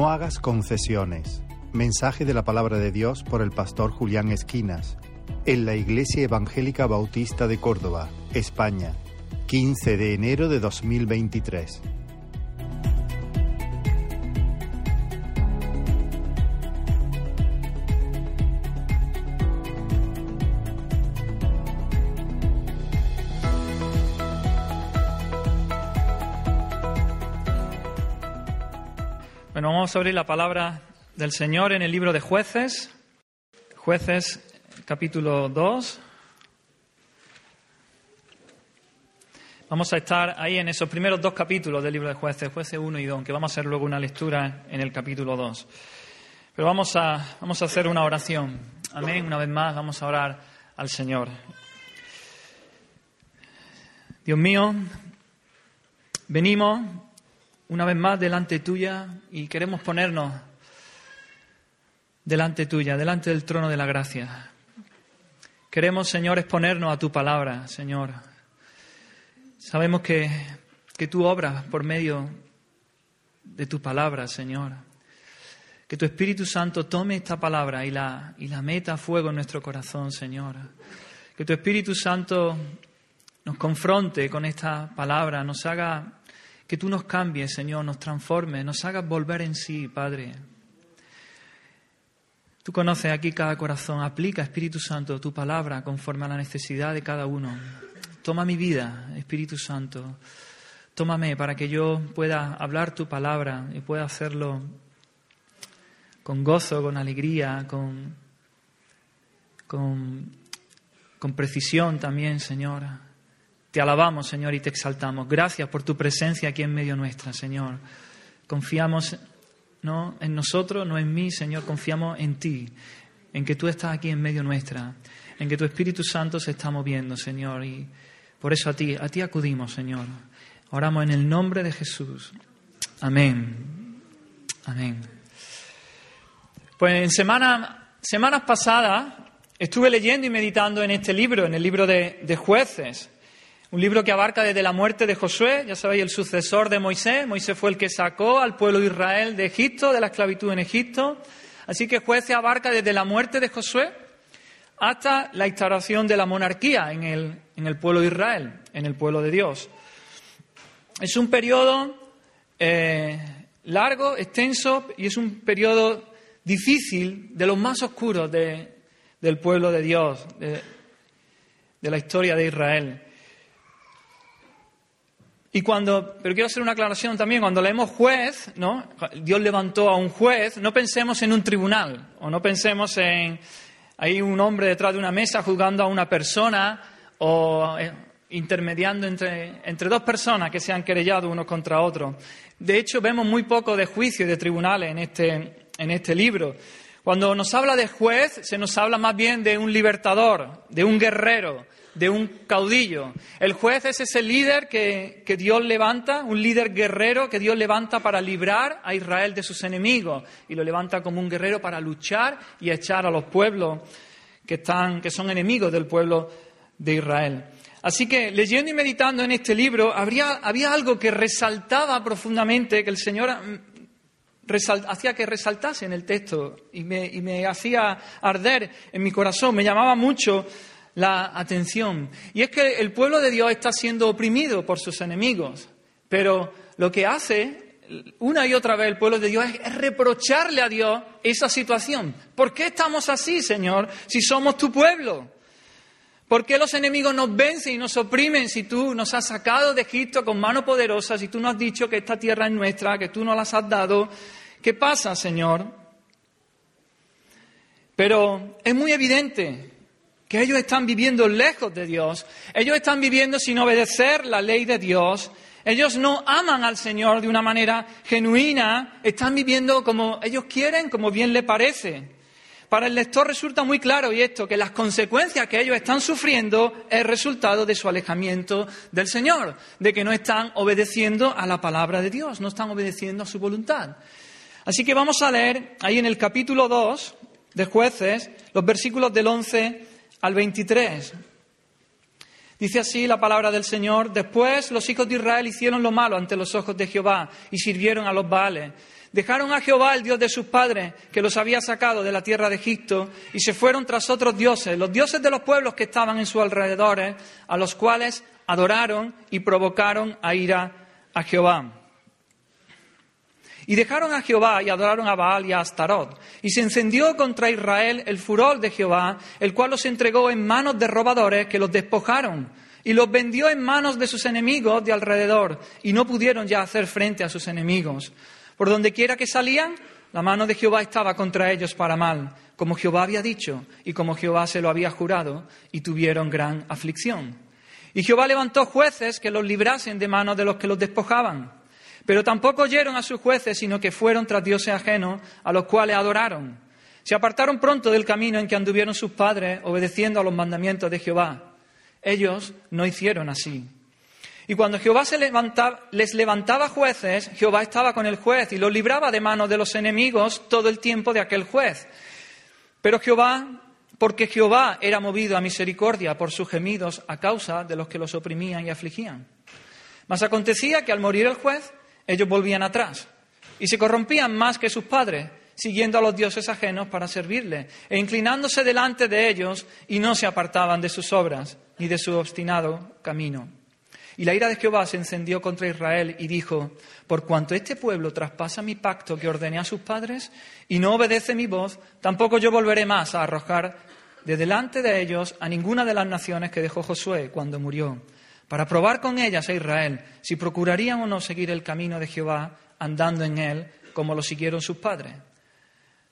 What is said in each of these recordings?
No hagas concesiones. Mensaje de la palabra de Dios por el pastor Julián Esquinas, en la Iglesia Evangélica Bautista de Córdoba, España, 15 de enero de 2023. Vamos a abrir la palabra del Señor en el libro de jueces, jueces capítulo 2. Vamos a estar ahí en esos primeros dos capítulos del libro de jueces, jueces 1 y 2, que vamos a hacer luego una lectura en el capítulo 2. Pero vamos a, vamos a hacer una oración. Amén. Una vez más vamos a orar al Señor. Dios mío, venimos una vez más delante tuya y queremos ponernos delante tuya, delante del trono de la gracia. Queremos, Señor, exponernos a tu palabra, Señor. Sabemos que, que tú obras por medio de tu palabra, Señor. Que tu Espíritu Santo tome esta palabra y la, y la meta a fuego en nuestro corazón, Señor. Que tu Espíritu Santo nos confronte con esta palabra, nos haga que tú nos cambies, Señor, nos transformes, nos hagas volver en sí, Padre. Tú conoces aquí cada corazón. Aplica, Espíritu Santo, tu palabra conforme a la necesidad de cada uno. Toma mi vida, Espíritu Santo. Tómame para que yo pueda hablar tu palabra y pueda hacerlo con gozo, con alegría, con, con, con precisión también, Señor. Te alabamos, Señor, y te exaltamos. Gracias por tu presencia aquí en medio nuestra, Señor. Confiamos no en nosotros, no en mí, Señor, confiamos en ti, en que tú estás aquí en medio nuestra, en que tu Espíritu Santo se está moviendo, Señor, y por eso a ti, a ti acudimos, Señor. Oramos en el nombre de Jesús. Amén. Amén. Pues en semana, semanas pasadas estuve leyendo y meditando en este libro, en el libro de, de jueces. Un libro que abarca desde la muerte de Josué, ya sabéis, el sucesor de Moisés. Moisés fue el que sacó al pueblo de Israel de Egipto, de la esclavitud en Egipto. Así que jueces abarca desde la muerte de Josué hasta la instauración de la monarquía en el, en el pueblo de Israel, en el pueblo de Dios. Es un periodo eh, largo, extenso y es un periodo difícil, de los más oscuros de, del pueblo de Dios, de la historia de Israel. Y cuando, pero quiero hacer una aclaración también, cuando leemos juez, ¿no? Dios levantó a un juez, no pensemos en un tribunal, o no pensemos en hay un hombre detrás de una mesa juzgando a una persona o eh, intermediando entre, entre dos personas que se han querellado uno contra otro. De hecho, vemos muy poco de juicio y de tribunales en este, en este libro. Cuando nos habla de juez, se nos habla más bien de un libertador, de un guerrero, de un caudillo. El juez es ese líder que, que, Dios levanta, un líder guerrero que Dios levanta para librar a Israel de sus enemigos y lo levanta como un guerrero para luchar y echar a los pueblos que, están, que son enemigos del pueblo de Israel. Así que leyendo y meditando en este libro, habría, había algo que resaltaba profundamente, que el Señor mm, hacía que resaltase en el texto y me, y me hacía arder en mi corazón, me llamaba mucho la atención. Y es que el pueblo de Dios está siendo oprimido por sus enemigos, pero lo que hace una y otra vez el pueblo de Dios es, reprocharle a Dios esa situación. ¿Por qué estamos así, Señor, si somos tu pueblo? ¿Por qué los enemigos nos vencen y nos oprimen si tú nos has sacado de Egipto con mano poderosa, si tú nos has dicho que esta tierra es nuestra, que tú nos las has dado? ¿Qué pasa, Señor? Pero es muy evidente que ellos están viviendo lejos de Dios, ellos están viviendo sin obedecer la ley de Dios, ellos no aman al Señor de una manera genuina, están viviendo como ellos quieren, como bien le parece. Para el lector resulta muy claro y esto, que las consecuencias que ellos están sufriendo es resultado de su alejamiento del Señor, de que no están obedeciendo a la palabra de Dios, no están obedeciendo a su voluntad. Así que vamos a leer ahí en el capítulo 2 de jueces los versículos del 11 al 23. Dice así la palabra del Señor, después los hijos de Israel hicieron lo malo ante los ojos de Jehová y sirvieron a los Baales. Dejaron a Jehová, el Dios de sus padres, que los había sacado de la tierra de Egipto, y se fueron tras otros dioses, los dioses de los pueblos que estaban en sus alrededores, a los cuales adoraron y provocaron a ira a Jehová. Y dejaron a Jehová y adoraron a Baal y a Astarot. Y se encendió contra Israel el furor de Jehová, el cual los entregó en manos de robadores que los despojaron y los vendió en manos de sus enemigos de alrededor, y no pudieron ya hacer frente a sus enemigos. Por donde quiera que salían, la mano de Jehová estaba contra ellos para mal, como Jehová había dicho y como Jehová se lo había jurado, y tuvieron gran aflicción. Y Jehová levantó jueces que los librasen de manos de los que los despojaban. Pero tampoco oyeron a sus jueces, sino que fueron tras dioses ajenos, a los cuales adoraron. Se apartaron pronto del camino en que anduvieron sus padres, obedeciendo a los mandamientos de Jehová. Ellos no hicieron así. Y cuando Jehová les levantaba jueces, Jehová estaba con el juez y los libraba de manos de los enemigos todo el tiempo de aquel juez. Pero Jehová, porque Jehová era movido a misericordia por sus gemidos a causa de los que los oprimían y afligían. Mas acontecía que al morir el juez, ellos volvían atrás y se corrompían más que sus padres, siguiendo a los dioses ajenos para servirle, e inclinándose delante de ellos, y no se apartaban de sus obras ni de su obstinado camino. Y la ira de Jehová se encendió contra Israel y dijo, por cuanto este pueblo traspasa mi pacto que ordené a sus padres y no obedece mi voz, tampoco yo volveré más a arrojar de delante de ellos a ninguna de las naciones que dejó Josué cuando murió, para probar con ellas a Israel si procurarían o no seguir el camino de Jehová andando en él como lo siguieron sus padres.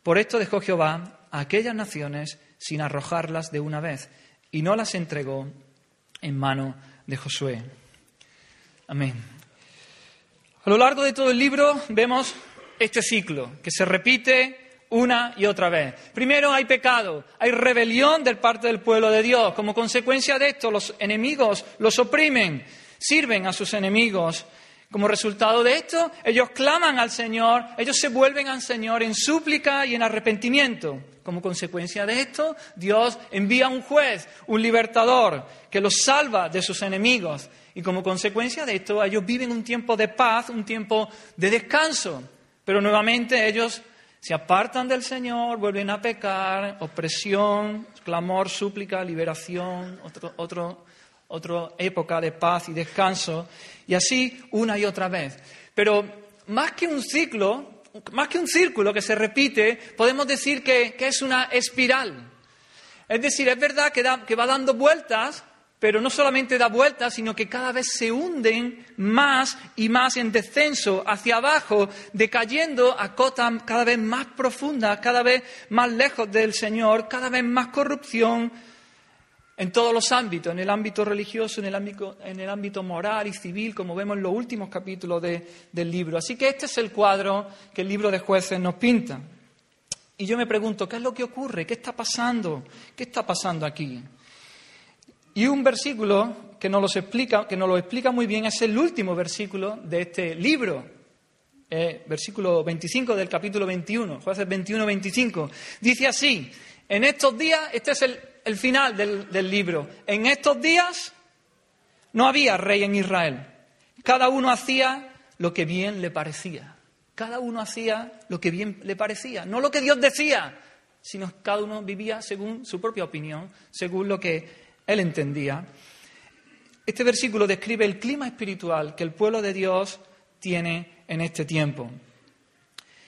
Por esto dejó Jehová a aquellas naciones sin arrojarlas de una vez y no las entregó en mano de Josué. Amén. A lo largo de todo el libro vemos este ciclo que se repite una y otra vez. Primero hay pecado, hay rebelión del parte del pueblo de Dios. Como consecuencia de esto, los enemigos los oprimen, sirven a sus enemigos. Como resultado de esto, ellos claman al Señor, ellos se vuelven al Señor en súplica y en arrepentimiento. Como consecuencia de esto, Dios envía un juez, un libertador, que los salva de sus enemigos. Y como consecuencia de esto, ellos viven un tiempo de paz, un tiempo de descanso. Pero nuevamente ellos se apartan del Señor, vuelven a pecar, opresión, clamor, súplica, liberación, otra otro época de paz y descanso. Y así una y otra vez. Pero más que un ciclo, más que un círculo que se repite, podemos decir que, es una espiral. Es decir, es verdad que va dando vueltas, pero no solamente da vueltas, sino que cada vez se hunden más y más en descenso hacia abajo, decayendo a cotas cada vez más profundas, cada vez más lejos del Señor, cada vez más corrupción en todos los ámbitos, en el ámbito religioso, en el ámbito, en el ámbito moral y civil, como vemos en los últimos capítulos del libro. Así que este es el cuadro que el libro de jueces nos pinta. Y yo me pregunto, ¿qué es lo que ocurre? ¿Qué está pasando? ¿Qué está pasando aquí? Y un versículo que nos, explica, lo explica muy bien es el último versículo de este libro, eh, versículo 25 del capítulo 21, jueces 21, 25. Dice así, en estos días, este es el, final del, del libro, en estos días no había rey en Israel, cada uno hacía lo que bien le parecía. Cada uno hacía lo que bien le parecía, no lo que Dios decía, sino cada uno vivía según su propia opinión, según lo que él entendía. Este versículo describe el clima espiritual que el pueblo de Dios tiene en este tiempo.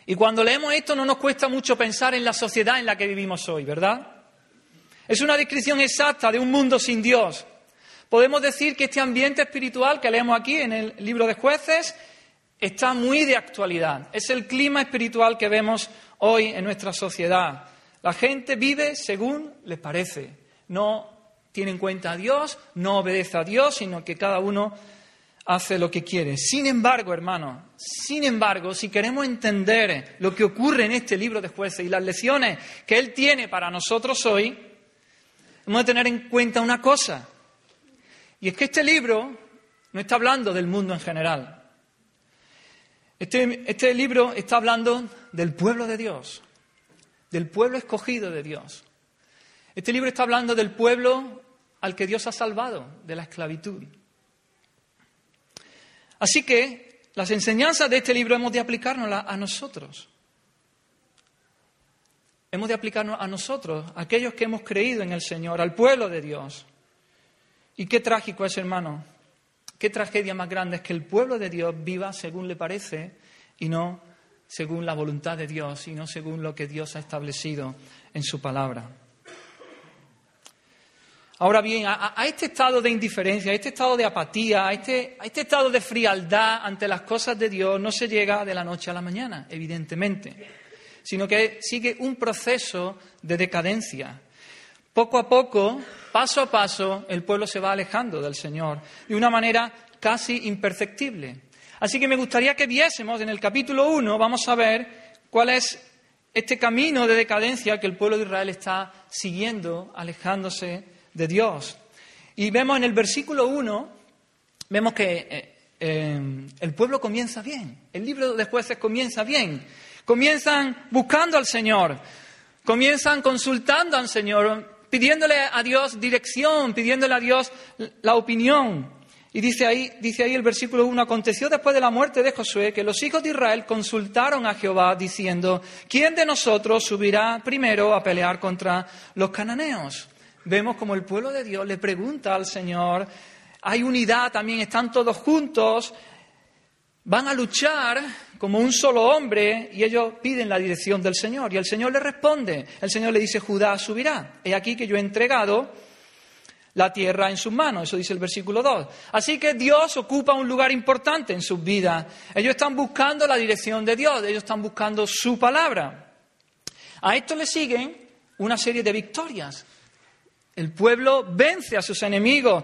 Y cuando leemos esto no nos cuesta mucho pensar en la sociedad en la que vivimos hoy, ¿verdad? Es una descripción exacta de un mundo sin Dios. Podemos decir que este ambiente espiritual que leemos aquí en el libro de jueces está muy de actualidad. Es el clima espiritual que vemos hoy en nuestra sociedad. La gente vive según les parece, no tiene en cuenta a Dios, no obedece a Dios, sino que cada uno hace lo que quiere. Sin embargo, hermano, sin embargo, si queremos entender lo que ocurre en este libro de jueces y las lecciones que Él tiene para nosotros hoy, hemos de tener en cuenta una cosa. Y es que este libro no está hablando del mundo en general. Este, este libro está hablando del pueblo de Dios, del pueblo escogido de Dios. Este libro está hablando del pueblo al que Dios ha salvado de la esclavitud. Así que las enseñanzas de este libro hemos de aplicárnoslas a nosotros. Hemos de aplicarnos a nosotros, a aquellos que hemos creído en el Señor, al pueblo de Dios. Y qué trágico es, hermano, qué tragedia más grande es que el pueblo de Dios viva según le parece y no según la voluntad de Dios y no según lo que Dios ha establecido en su palabra. Ahora bien, a, este estado de indiferencia, a este estado de apatía, a este, a este estado de frialdad ante las cosas de Dios no se llega de la noche a la mañana, evidentemente sino que sigue un proceso de decadencia. Poco a poco, paso a paso, el pueblo se va alejando del Señor de una manera casi imperceptible. Así que me gustaría que viésemos en el capítulo 1, vamos a ver cuál es este camino de decadencia que el pueblo de Israel está siguiendo, alejándose de Dios. Y vemos en el versículo 1, vemos que eh, eh, el pueblo comienza bien, el libro de jueces comienza bien. Comienzan buscando al Señor, comienzan consultando al Señor, pidiéndole a Dios dirección, pidiéndole a Dios la opinión. Y dice ahí, dice ahí el versículo 1, aconteció después de la muerte de Josué que los hijos de Israel consultaron a Jehová diciendo, ¿quién de nosotros subirá primero a pelear contra los cananeos? Vemos como el pueblo de Dios le pregunta al Señor, hay unidad también, están todos juntos, van a luchar como un solo hombre y ellos piden la dirección del Señor. Y el Señor le responde, el Señor le dice, Judá subirá. He aquí que yo he entregado la tierra en sus manos, eso dice el versículo 2. Así que Dios ocupa un lugar importante en sus vidas. Ellos están buscando la dirección de Dios, ellos están buscando su palabra. A esto le siguen una serie de victorias. El pueblo vence a sus enemigos,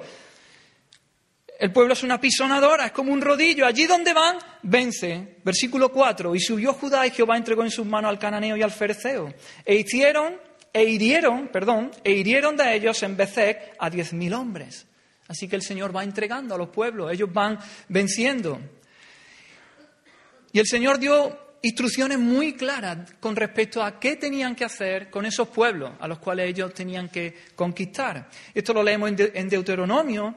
el pueblo es una pisonadora, es como un rodillo. Allí donde van, vence. Versículo 4. Y subió Judá y Jehová entregó en sus manos al cananeo y al fereceo. E hicieron, e hirieron, perdón, e hirieron de ellos en Bezek a diez mil hombres. Así que el Señor va entregando a los pueblos, ellos van venciendo. Y el Señor dio instrucciones muy claras con respecto a qué tenían que hacer con esos pueblos a los cuales ellos tenían que conquistar. Esto lo leemos en Deuteronomio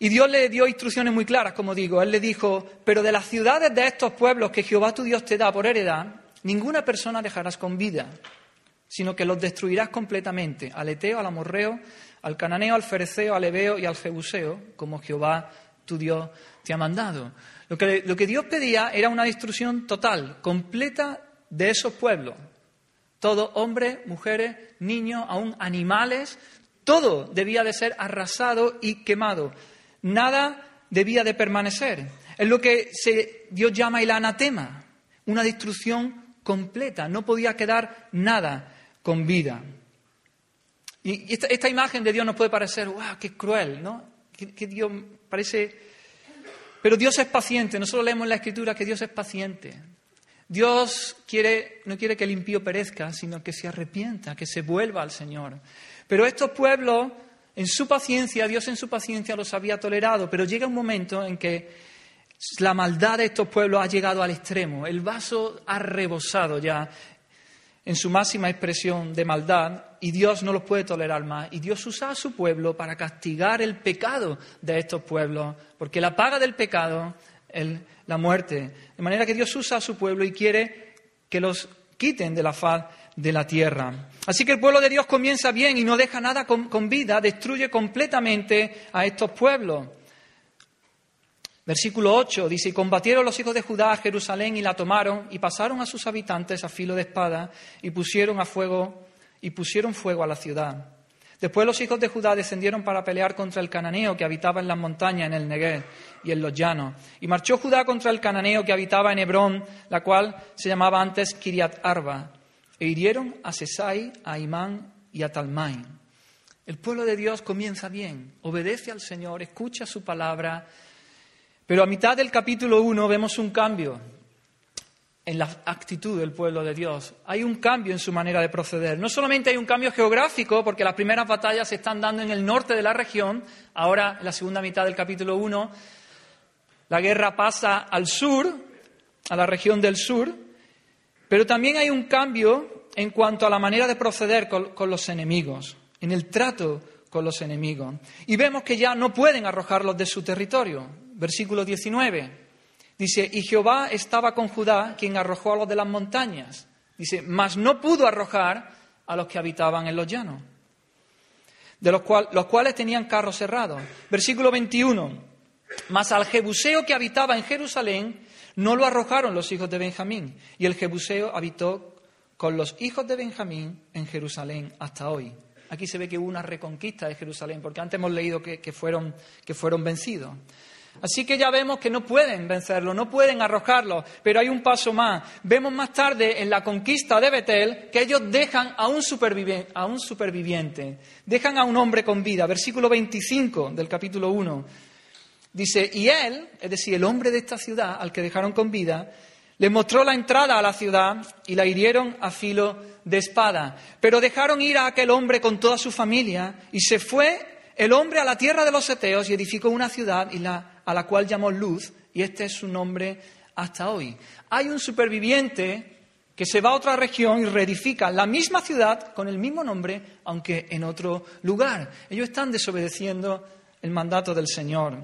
y Dios le dio instrucciones muy claras, como digo. Él le dijo, pero de las ciudades de estos pueblos que Jehová tu Dios te da por heredad, ninguna persona dejarás con vida, sino que los destruirás completamente, al Eteo, al Amorreo, al Cananeo, al Fereceo, al Ebeo y al Jebuseo, como Jehová tu Dios te ha mandado. Lo que, lo que Dios pedía era una destrucción total, completa de esos pueblos. Todos hombres, mujeres, niños, aún animales, todo debía de ser arrasado y quemado nada debía de permanecer. Es lo que Dios llama el anatema, una destrucción completa, no podía quedar nada con vida. Y esta, imagen de Dios nos puede parecer, ¡wow, qué cruel! ¿no? Que, Dios parece... Pero Dios es paciente, nosotros leemos en la Escritura que Dios es paciente. Dios no quiere que el impío perezca, sino que se arrepienta, que se vuelva al Señor. Pero estos pueblos en su paciencia, Dios en su paciencia los había tolerado, pero llega un momento en que la maldad de estos pueblos ha llegado al extremo. El vaso ha rebosado ya en su máxima expresión de maldad y Dios no los puede tolerar más. Y Dios usa a su pueblo para castigar el pecado de estos pueblos, porque la paga del pecado es la muerte. De manera que Dios usa a su pueblo y quiere que los quiten de la faz de la tierra. Así que el pueblo de Dios comienza bien y no deja nada con, vida, destruye completamente a estos pueblos. Versículo 8 dice, y combatieron los hijos de Judá a Jerusalén y la tomaron y pasaron a sus habitantes a filo de espada y pusieron a fuego y pusieron fuego a la ciudad. Después los hijos de Judá descendieron para pelear contra el cananeo que habitaba en las montañas, en el Negev y en los llanos. Y marchó Judá contra el cananeo que habitaba en Hebrón, la cual se llamaba antes Kiriat Arba e hirieron a Sesai, a Imán y a Talmai. El pueblo de Dios comienza bien, obedece al Señor, escucha su palabra, pero a mitad del capítulo 1 vemos un cambio en la actitud del pueblo de Dios. Hay un cambio en su manera de proceder. No solamente hay un cambio geográfico, porque las primeras batallas se están dando en el norte de la región, ahora en la segunda mitad del capítulo 1, la guerra pasa al sur, a la región del sur, pero también hay un cambio en cuanto a la manera de proceder con, los enemigos, en el trato con los enemigos. Y vemos que ya no pueden arrojarlos de su territorio. Versículo 19. Dice, y Jehová estaba con Judá, quien arrojó a los de las montañas. Dice, mas no pudo arrojar a los que habitaban en los llanos, de los, los cuales tenían carros cerrados. Versículo 21. Mas al Jebuseo que habitaba en Jerusalén no lo arrojaron los hijos de Benjamín, y el Jebuseo habitó con los hijos de Benjamín en Jerusalén hasta hoy. Aquí se ve que hubo una reconquista de Jerusalén, porque antes hemos leído que, fueron, que fueron vencidos. Así que ya vemos que no pueden vencerlo, no pueden arrojarlo, pero hay un paso más. Vemos más tarde en la conquista de Betel que ellos dejan a un, superviviente, dejan a un hombre con vida. Versículo 25 del capítulo 1. Dice, y él, es decir, el hombre de esta ciudad al que dejaron con vida, le mostró la entrada a la ciudad y la hirieron a filo de espada. Pero dejaron ir a aquel hombre con toda su familia y se fue el hombre a la tierra de los Eteos y edificó una ciudad a la cual llamó Luz y este es su nombre hasta hoy. Hay un superviviente que se va a otra región y reedifica la misma ciudad con el mismo nombre, aunque en otro lugar. Ellos están desobedeciendo el mandato del Señor.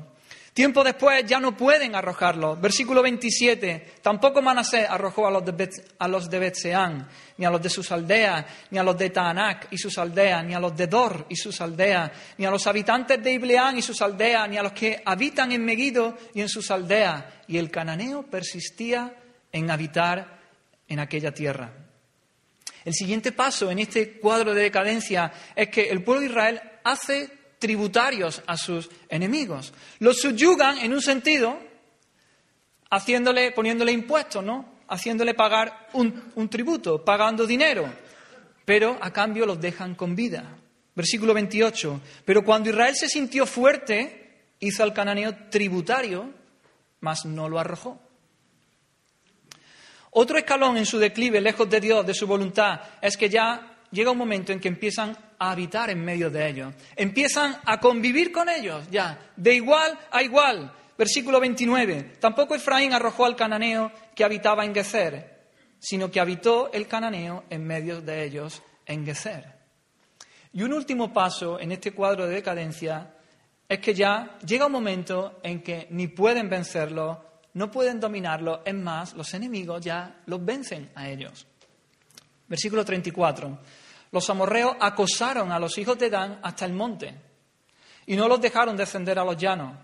Tiempo después ya no pueden arrojarlo. Versículo 27. Tampoco Manasés arrojó a los de, Betseán, ni a los de sus aldeas, ni a los de Taanac y sus aldeas, ni a los de Dor y sus aldeas, ni a los habitantes de Ibleán y sus aldeas, ni a los que habitan en Megido y en sus aldeas. Y el cananeo persistía en habitar en aquella tierra. El siguiente paso en este cuadro de decadencia es que el pueblo de Israel hace tributarios a sus enemigos. Los subyugan en un sentido, haciéndole, poniéndole impuestos, ¿no? Haciéndole pagar un, un tributo, pagando dinero, pero a cambio los dejan con vida. Versículo 28. Pero cuando Israel se sintió fuerte, hizo al cananeo tributario, mas no lo arrojó. Otro escalón en su declive, lejos de Dios, de su voluntad, es que ya llega un momento en que empiezan a habitar en medio de ellos, empiezan a convivir con ellos ya, de igual a igual. Versículo 29. Tampoco Efraín arrojó al cananeo que habitaba en Gezer, sino que habitó el cananeo en medio de ellos en Gezer. Y un último paso en este cuadro de decadencia es que ya llega un momento en que ni pueden vencerlo, no pueden dominarlo, es más, los enemigos ya los vencen a ellos. Versículo 34 los amorreos acosaron a los hijos de Dan hasta el monte y no los dejaron descender a los llanos.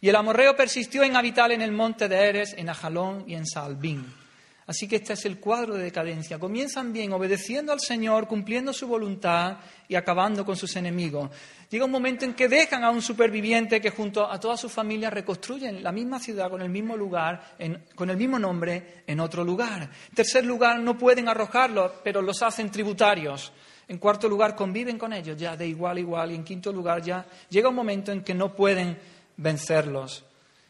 Y el amorreo persistió en habitar en el monte de Eres, en Ajalón y en Salbín. Así que este es el cuadro de decadencia. Comienzan bien, obedeciendo al Señor, cumpliendo su voluntad y acabando con sus enemigos. Llega un momento en que dejan a un superviviente que junto a toda su familia reconstruyen la misma ciudad con el mismo lugar, con el mismo nombre, en otro lugar. En tercer lugar, no pueden arrojarlos, pero los hacen tributarios. En cuarto lugar, conviven con ellos ya de igual a igual. Y en quinto lugar, ya llega un momento en que no pueden vencerlos.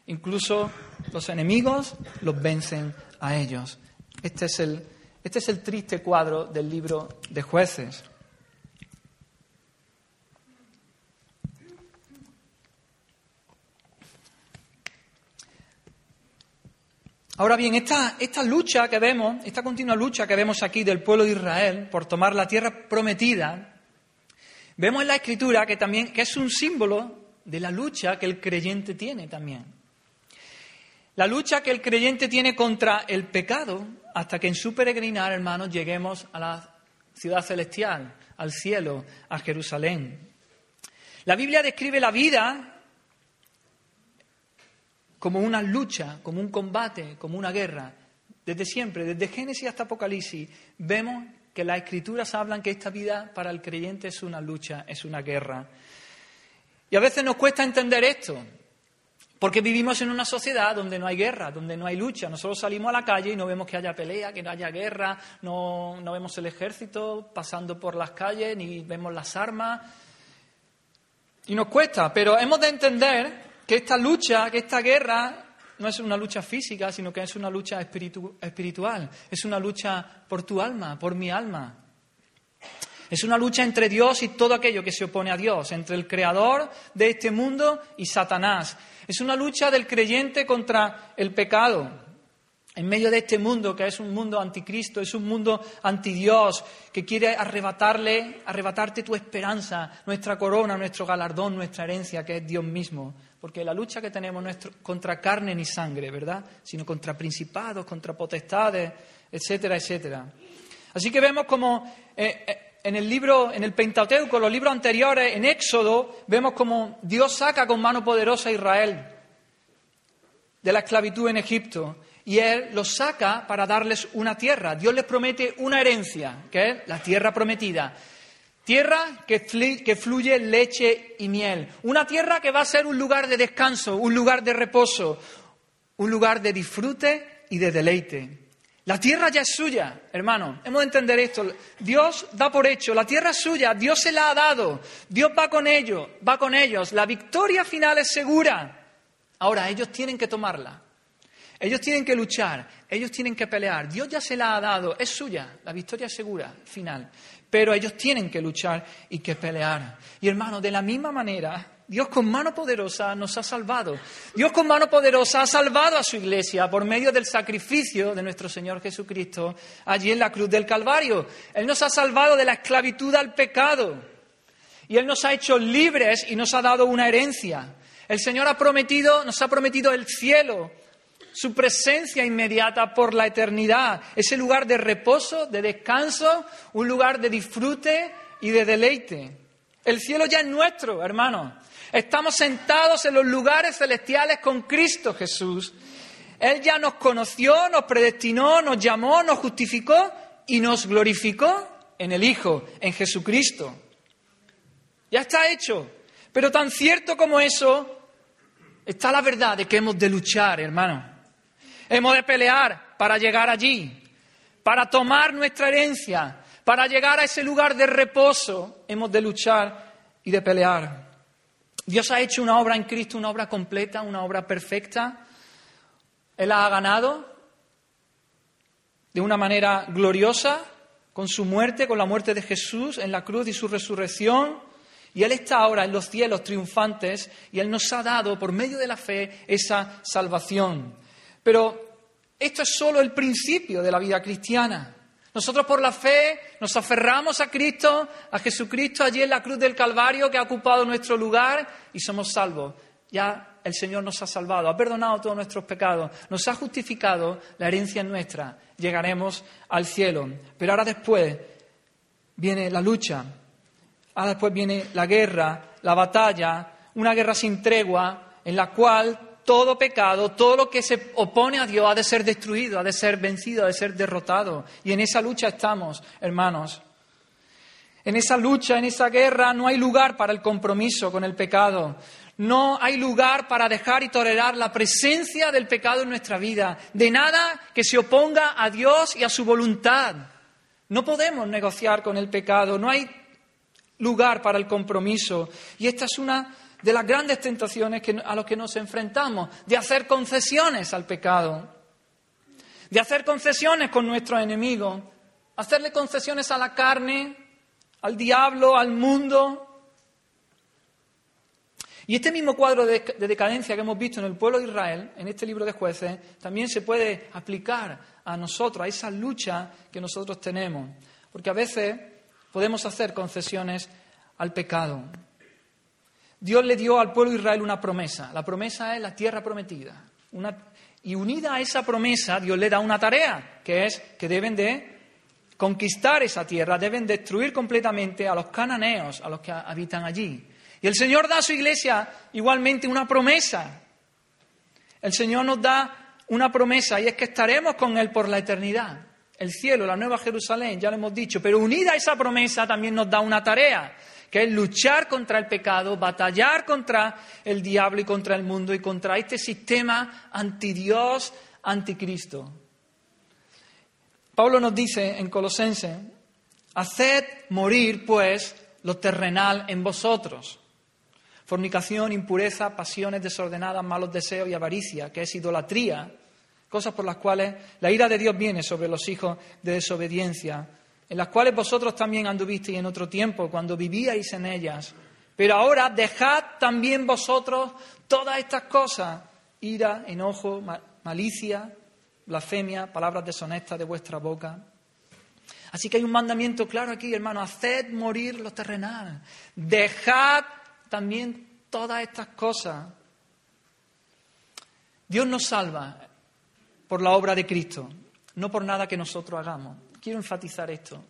Incluso los enemigos los vencen a ellos. Este es el, este es el triste cuadro del libro de jueces. Ahora bien, esta, esta, lucha que vemos, esta continua lucha que vemos aquí del pueblo de Israel por tomar la tierra prometida, vemos en la Escritura que también que es un símbolo de la lucha que el creyente tiene también. La lucha que el creyente tiene contra el pecado hasta que en su peregrinar, hermanos, lleguemos a la ciudad celestial, al cielo, a Jerusalén. La Biblia describe la vida como una lucha, como un combate, como una guerra. Desde siempre, desde Génesis hasta Apocalipsis, vemos que las escrituras hablan que esta vida para el creyente es una lucha, es una guerra. Y a veces nos cuesta entender esto. Porque vivimos en una sociedad donde no hay guerra, donde no hay lucha. Nosotros salimos a la calle y no vemos que haya pelea, que no haya guerra, no, vemos el ejército pasando por las calles, ni vemos las armas. Y nos cuesta, pero hemos de entender que esta lucha, que esta guerra, no es una lucha física, sino que es una lucha espiritual. Es una lucha por tu alma, por mi alma. Es una lucha entre Dios y todo aquello que se opone a Dios, entre el creador de este mundo y Satanás. Es una lucha del creyente contra el pecado. En medio de este mundo que es un mundo anticristo, es un mundo antidios, que quiere arrebatarle, arrebatarte tu esperanza, nuestra corona, nuestro galardón, nuestra herencia, que es Dios mismo. porque la lucha que tenemos no es contra carne ni sangre, ¿verdad? Sino contra principados, contra potestades, etcétera, etcétera. Así que vemos como eh, eh, en el libro, en el Pentateuco, los libros anteriores, en Éxodo, vemos como Dios saca con mano poderosa a Israel de la esclavitud en Egipto y Él los saca para darles una tierra. Dios les promete una herencia, que es la tierra prometida. Tierra que, fluye leche y miel. Una tierra que va a ser un lugar de descanso, un lugar de reposo, un lugar de disfrute y de deleite. La tierra ya es suya, hermano. Hemos de entender esto. Dios da por hecho, la tierra es suya, Dios se la ha dado, Dios va con ellos, va con ellos. La victoria final es segura. Ahora ellos tienen que tomarla. Ellos tienen que luchar, ellos tienen que pelear. Dios ya se la ha dado, es suya, la victoria es segura, final. Pero ellos tienen que luchar y que pelear. Y hermano, de la misma manera, Dios con mano poderosa nos ha salvado. Dios con mano poderosa ha salvado a su iglesia por medio del sacrificio de nuestro Señor Jesucristo allí en la cruz del Calvario. Él nos ha salvado de la esclavitud al pecado. Y Él nos ha hecho libres y nos ha dado una herencia. El Señor ha prometido, nos ha prometido el cielo, su presencia inmediata por la eternidad, ese lugar de reposo, de descanso, un lugar de disfrute y de deleite. El cielo ya es nuestro, hermanos. Estamos sentados en los lugares celestiales con Cristo Jesús. Él ya nos conoció, nos predestinó, nos llamó, nos justificó y nos glorificó en el Hijo, en Jesucristo. Ya está hecho. Pero tan cierto como eso, está la verdad de que hemos de luchar, hermano. Hemos de pelear para llegar allí, para tomar nuestra herencia, para llegar a ese lugar de reposo. Hemos de luchar y de pelear. Dios ha hecho una obra en Cristo, una obra completa, una obra perfecta. Él la ha ganado de una manera gloriosa con su muerte, con la muerte de Jesús en la cruz y su resurrección. Y Él está ahora en los cielos triunfantes y Él nos ha dado por medio de la fe esa salvación. Pero esto es solo el principio de la vida cristiana. Nosotros por la fe nos aferramos a Cristo, a Jesucristo allí en la cruz del Calvario que ha ocupado nuestro lugar y somos salvos. Ya el Señor nos ha salvado, ha perdonado todos nuestros pecados, nos ha justificado, la herencia es nuestra, llegaremos al cielo. Pero ahora después viene la lucha, ahora después viene la guerra, la batalla, una guerra sin tregua en la cual todo pecado, todo lo que se opone a Dios ha de ser destruido, ha de ser vencido, ha de ser derrotado. Y en esa lucha estamos, hermanos. En esa lucha, en esa guerra, no hay lugar para el compromiso con el pecado. No hay lugar para dejar y tolerar la presencia del pecado en nuestra vida, de nada que se oponga a Dios y a su voluntad. No podemos negociar con el pecado, no hay lugar para el compromiso. Y esta es una de las grandes tentaciones a las que nos enfrentamos, de hacer concesiones al pecado, de hacer concesiones con nuestros enemigos, hacerle concesiones a la carne, al diablo, al mundo. Y este mismo cuadro de, decadencia que hemos visto en el pueblo de Israel, en este libro de jueces, también se puede aplicar a nosotros, a esa lucha que nosotros tenemos. Porque a veces podemos hacer concesiones al pecado. Dios le dio al pueblo de Israel una promesa. La promesa es la tierra prometida. y unida a esa promesa, Dios le da una tarea, que es que deben de conquistar esa tierra, deben destruir completamente a los cananeos, a los que habitan allí. Y el Señor da a su iglesia igualmente una promesa. El Señor nos da una promesa y es que estaremos con Él por la eternidad. El cielo, la nueva Jerusalén, ya lo hemos dicho, pero unida a esa promesa también nos da una tarea que es luchar contra el pecado, batallar contra el diablo y contra el mundo y contra este sistema antidios, anticristo. Pablo nos dice en Colosense, haced morir pues lo terrenal en vosotros. Fornicación, impureza, pasiones desordenadas, malos deseos y avaricia, que es idolatría, cosas por las cuales la ira de Dios viene sobre los hijos de desobediencia en las cuales vosotros también anduvisteis en otro tiempo, cuando vivíais en ellas. Pero ahora dejad también vosotros todas estas cosas, ira, enojo, malicia, blasfemia, palabras deshonestas de vuestra boca. Así que hay un mandamiento claro aquí, hermano, haced morir lo terrenal. Dejad también todas estas cosas. Dios nos salva por la obra de Cristo, no por nada que nosotros hagamos. Quiero enfatizar esto.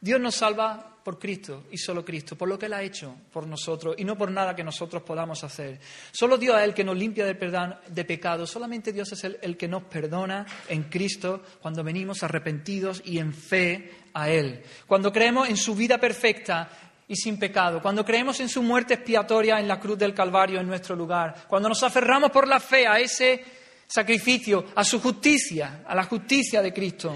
Dios nos salva por Cristo y solo Cristo, por lo que Él ha hecho por nosotros y no por nada que nosotros podamos hacer. Solo Dios es el que nos limpia de, perdón, de pecado, solamente Dios es el, el que nos perdona en Cristo cuando venimos arrepentidos y en fe a Él. Cuando creemos en su vida perfecta y sin pecado, cuando creemos en su muerte expiatoria en la cruz del Calvario en nuestro lugar, cuando nos aferramos por la fe a ese sacrificio, a su justicia, a la justicia de Cristo.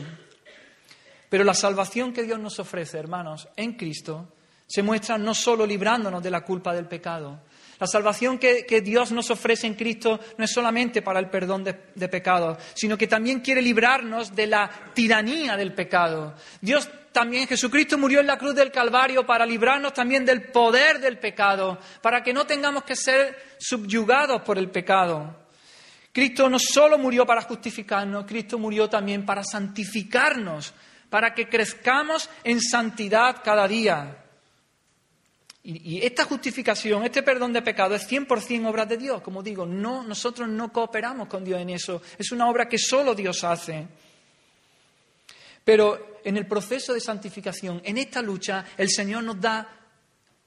Pero la salvación que Dios nos ofrece, hermanos, en Cristo, se muestra no solo librándonos de la culpa del pecado. La salvación que, Dios nos ofrece en Cristo no es solamente para el perdón de, de pecados, sino que también quiere librarnos de la tiranía del pecado. Dios también, Jesucristo murió en la cruz del Calvario para librarnos también del poder del pecado, para que no tengamos que ser subyugados por el pecado. Cristo no solo murió para justificarnos, Cristo murió también para santificarnos para que crezcamos en santidad cada día. Y, esta justificación, este perdón de pecado es 100% obra de Dios. Como digo, no, nosotros no cooperamos con Dios en eso. Es una obra que solo Dios hace. Pero en el proceso de santificación, en esta lucha, el Señor nos da,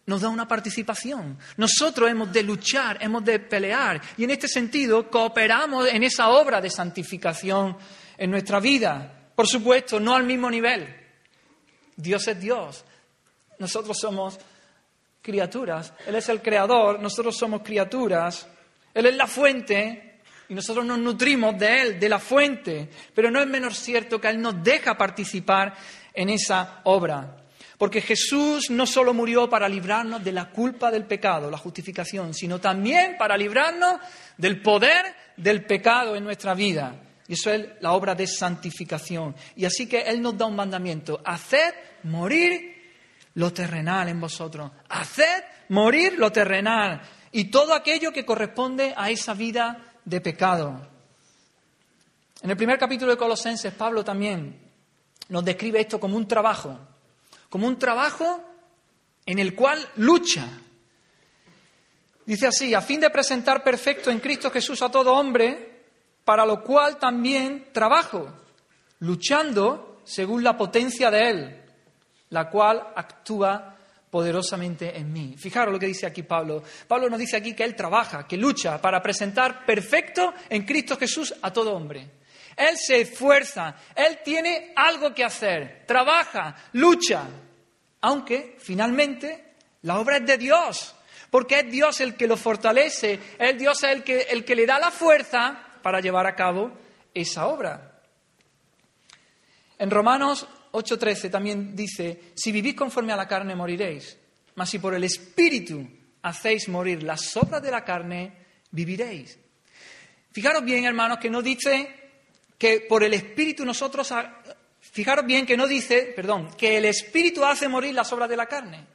nos da una participación. Nosotros hemos de luchar, hemos de pelear. Y en este sentido, cooperamos en esa obra de santificación en nuestra vida. Por supuesto, no al mismo nivel. Dios es Dios. Nosotros somos criaturas. Él es el creador, nosotros somos criaturas. Él es la fuente y nosotros nos nutrimos de Él, de la fuente. Pero no es menos cierto que Él nos deja participar en esa obra. Porque Jesús no solo murió para librarnos de la culpa del pecado, la justificación, sino también para librarnos del poder del pecado en nuestra vida. Y eso es la obra de santificación. Y así que Él nos da un mandamiento. Haced morir lo terrenal en vosotros. Haced morir lo terrenal. Y todo aquello que corresponde a esa vida de pecado. En el primer capítulo de Colosenses, Pablo también nos describe esto como un trabajo. Como un trabajo en el cual lucha. Dice así, a fin de presentar perfecto en Cristo Jesús a todo hombre, para lo cual también trabajo, luchando según la potencia de Él, la cual actúa poderosamente en mí. Fijaros lo que dice aquí Pablo. Pablo nos dice aquí que Él trabaja, que lucha para presentar perfecto en Cristo Jesús a todo hombre. Él se esfuerza, Él tiene algo que hacer, trabaja, lucha, aunque finalmente la obra es de Dios, porque es Dios el que lo fortalece, es Dios el que, el que le da la fuerza para llevar a cabo esa obra. En Romanos 8:13 también dice, si vivís conforme a la carne moriréis, mas si por el Espíritu hacéis morir las obras de la carne, viviréis. Fijaros bien, hermanos, que no dice que por el Espíritu nosotros... Fijaros bien que no dice, perdón, que el Espíritu hace morir las obras de la carne.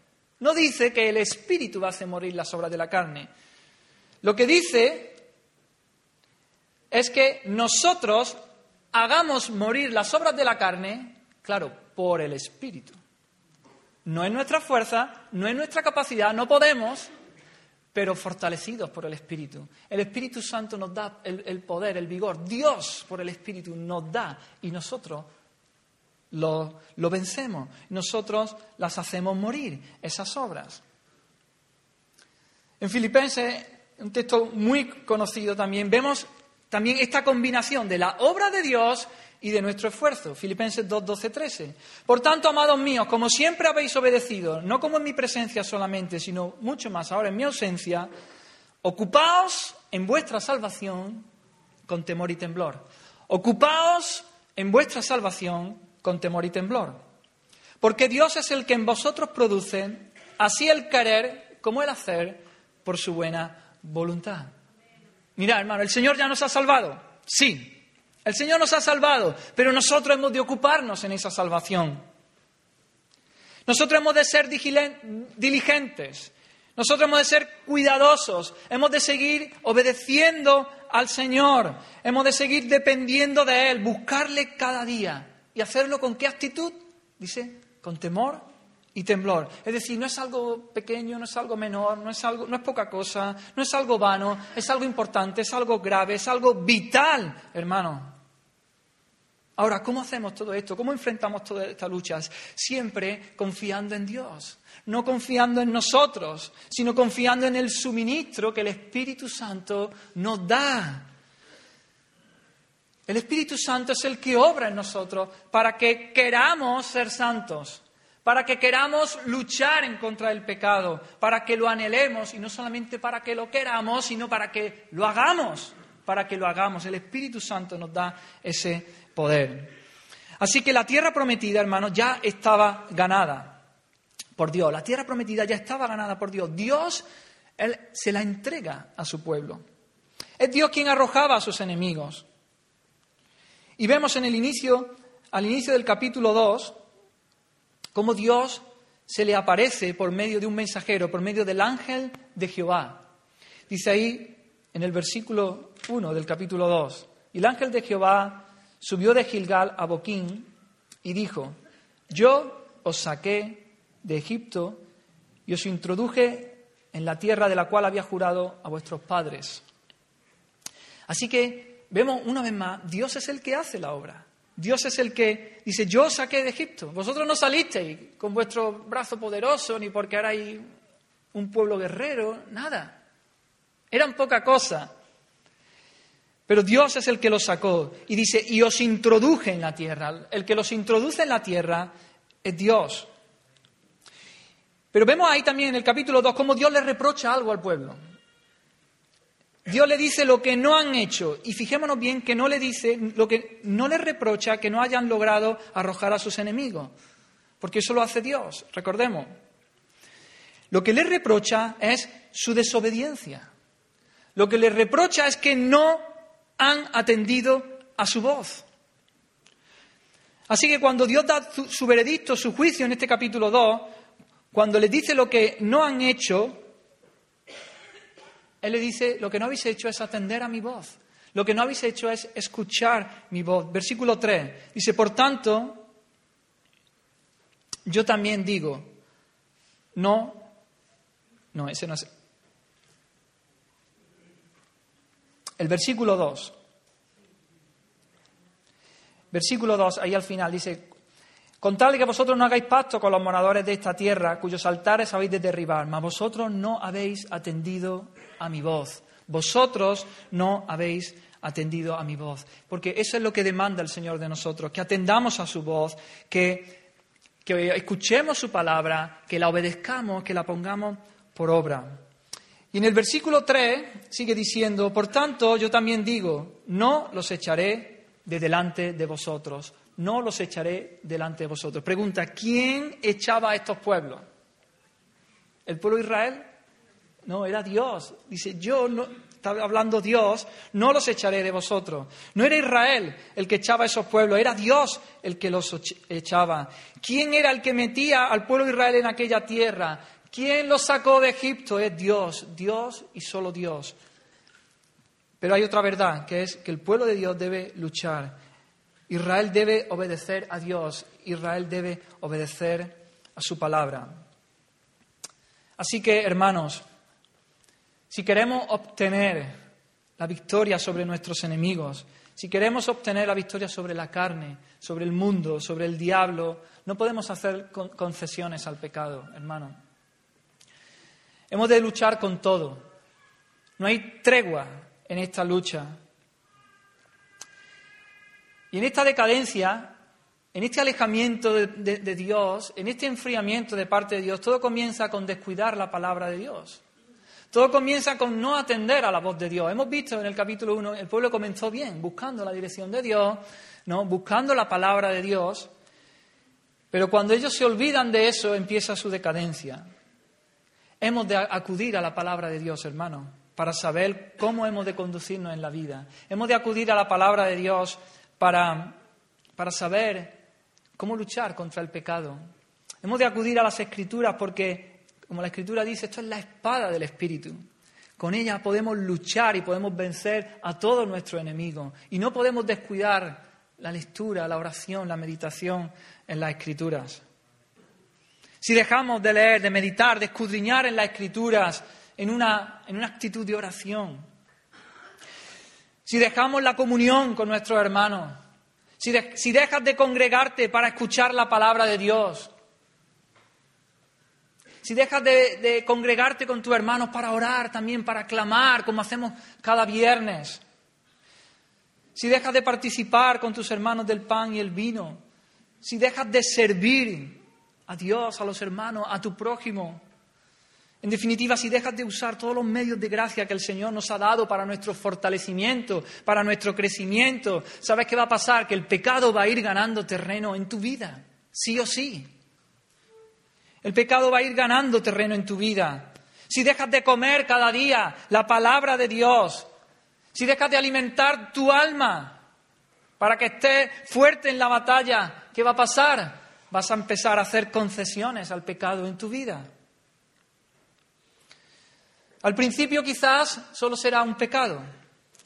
No dice que el Espíritu hace morir las obras de la carne. Lo que dice es que nosotros hagamos morir las obras de la carne, claro, por el Espíritu. No es nuestra fuerza, no es nuestra capacidad, no podemos, pero fortalecidos por el Espíritu. El Espíritu Santo nos da el, poder, el vigor. Dios por el Espíritu nos da y nosotros lo, lo vencemos. Nosotros las hacemos morir, esas obras. En Filipenses, un texto muy conocido también, vemos también esta combinación de la obra de Dios y de nuestro esfuerzo. Filipenses 2, 12, 13. Por tanto, amados míos, como siempre habéis obedecido, no como en mi presencia solamente, sino mucho más ahora en mi ausencia, ocupaos en vuestra salvación con temor y temblor. Ocupaos en vuestra salvación con temor y temblor. Porque Dios es el que en vosotros produce así el querer como el hacer por su buena voluntad. Mira, hermano, el Señor ya nos ha salvado. Sí, el Señor nos ha salvado, pero nosotros hemos de ocuparnos en esa salvación. Nosotros hemos de ser diligentes, nosotros hemos de ser cuidadosos, hemos de seguir obedeciendo al Señor, hemos de seguir dependiendo de Él, buscarle cada día. ¿Y hacerlo con qué actitud? Dice, con temor y temblor. Es decir, no es algo pequeño, no es algo menor, no es, algo, no es poca cosa, no es algo vano, es algo importante, es algo grave, es algo vital, hermano. Ahora, ¿cómo hacemos todo esto? ¿Cómo enfrentamos todas estas luchas? Siempre confiando en Dios, no confiando en nosotros, sino confiando en el suministro que el Espíritu Santo nos da. El Espíritu Santo es el que obra en nosotros para que queramos ser santos, para que queramos luchar en contra del pecado, para que lo anhelemos y no solamente para que lo queramos, sino para que lo hagamos, para que lo hagamos. El Espíritu Santo nos da ese poder. Así que la tierra prometida, hermanos, ya estaba ganada por Dios. La tierra prometida ya estaba ganada por Dios. Dios él, se la entrega a su pueblo. Es Dios quien arrojaba a sus enemigos. Y vemos en el inicio, al inicio del capítulo 2, cómo Dios se le aparece por medio de un mensajero, por medio del ángel de Jehová. Dice ahí en el versículo 1 del capítulo 2, y el ángel de Jehová subió de Gilgal a Boquín y dijo, yo os saqué de Egipto y os introduje en la tierra de la cual había jurado a vuestros padres. Así que vemos una vez más, Dios es el que hace la obra. Dios es el que dice, yo os saqué de Egipto. Vosotros no salisteis con vuestro brazo poderoso ni porque erais un pueblo guerrero, nada. Eran poca cosa. Pero Dios es el que los sacó y dice, y os introduje en la tierra. El que los introduce en la tierra es Dios. Pero vemos ahí también en el capítulo 2 cómo Dios le reprocha algo al pueblo. Dios le dice lo que no han hecho y fijémonos bien que no le dice lo que no le reprocha que no hayan logrado arrojar a sus enemigos, porque eso lo hace Dios, recordemos. Lo que le reprocha es su desobediencia. Lo que le reprocha es que no han atendido a su voz. Así que cuando Dios da su, veredicto, su juicio en este capítulo 2, cuando les dice lo que no han hecho, Él le dice, lo que no habéis hecho es atender a mi voz. Lo que no habéis hecho es escuchar mi voz. Versículo 3 dice, por tanto, yo también digo, no, no, ese no es, El versículo 2. Versículo 2, ahí al final dice, con tal de que vosotros no hagáis pacto con los moradores de esta tierra, cuyos altares habéis de derribar, mas vosotros no habéis atendido a mi voz. Vosotros no habéis atendido a mi voz. Porque eso es lo que demanda el Señor de nosotros, que atendamos a su voz, que, que escuchemos su palabra, que la obedezcamos, que la pongamos por obra. Y en el versículo 3 sigue diciendo, por tanto yo también digo, no los echaré de delante de vosotros, no los echaré delante de vosotros. Pregunta, ¿quién echaba a estos pueblos? ¿El pueblo de Israel? No, era Dios. Dice, yo no, estaba hablando Dios, no los echaré de vosotros. No era Israel el que echaba a esos pueblos, era Dios el que los echaba. ¿Quién era el que metía al pueblo de Israel en aquella tierra? ¿Quién los sacó de Egipto? Es Dios, Dios y solo Dios. Pero hay otra verdad, que es que el pueblo de Dios debe luchar. Israel debe obedecer a Dios, Israel debe obedecer a su palabra. Así que, hermanos, si queremos obtener la victoria sobre nuestros enemigos, si queremos obtener la victoria sobre la carne, sobre el mundo, sobre el diablo, no podemos hacer concesiones al pecado, hermano. Hemos de luchar con todo. No hay tregua en esta lucha. Y en esta decadencia, en este alejamiento de, Dios, en este enfriamiento de parte de Dios, todo comienza con descuidar la palabra de Dios. Todo comienza con no atender a la voz de Dios. Hemos visto en el capítulo 1, el pueblo comenzó bien, buscando la dirección de Dios, ¿no? buscando la palabra de Dios, pero cuando ellos se olvidan de eso empieza su decadencia. Hemos de acudir a la palabra de Dios, hermano, para saber cómo hemos de conducirnos en la vida. Hemos de acudir a la palabra de Dios para, para saber cómo luchar contra el pecado. Hemos de acudir a las escrituras porque, como la escritura dice, esto es la espada del Espíritu. Con ella podemos luchar y podemos vencer a todos nuestros enemigos. Y no podemos descuidar la lectura, la oración, la meditación en las escrituras. si dejamos de leer, de meditar, de escudriñar en las escrituras en una, en una actitud de oración, si dejamos la comunión con nuestros hermanos, si, si dejas de congregarte para escuchar la palabra de Dios, si dejas de, de, congregarte con tus hermanos para orar también, para clamar, como hacemos cada viernes, si dejas de participar con tus hermanos del pan y el vino, si dejas de servir a Dios, a los hermanos, a tu prójimo. En definitiva, si dejas de usar todos los medios de gracia que el Señor nos ha dado para nuestro fortalecimiento, para nuestro crecimiento, ¿sabes qué va a pasar? Que el pecado va a ir ganando terreno en tu vida, sí o sí. El pecado va a ir ganando terreno en tu vida. Si dejas de comer cada día la palabra de Dios, si dejas de alimentar tu alma para que esté fuerte en la batalla, ¿qué va a pasar? vas a empezar a hacer concesiones al pecado en tu vida. Al principio quizás solo será un pecado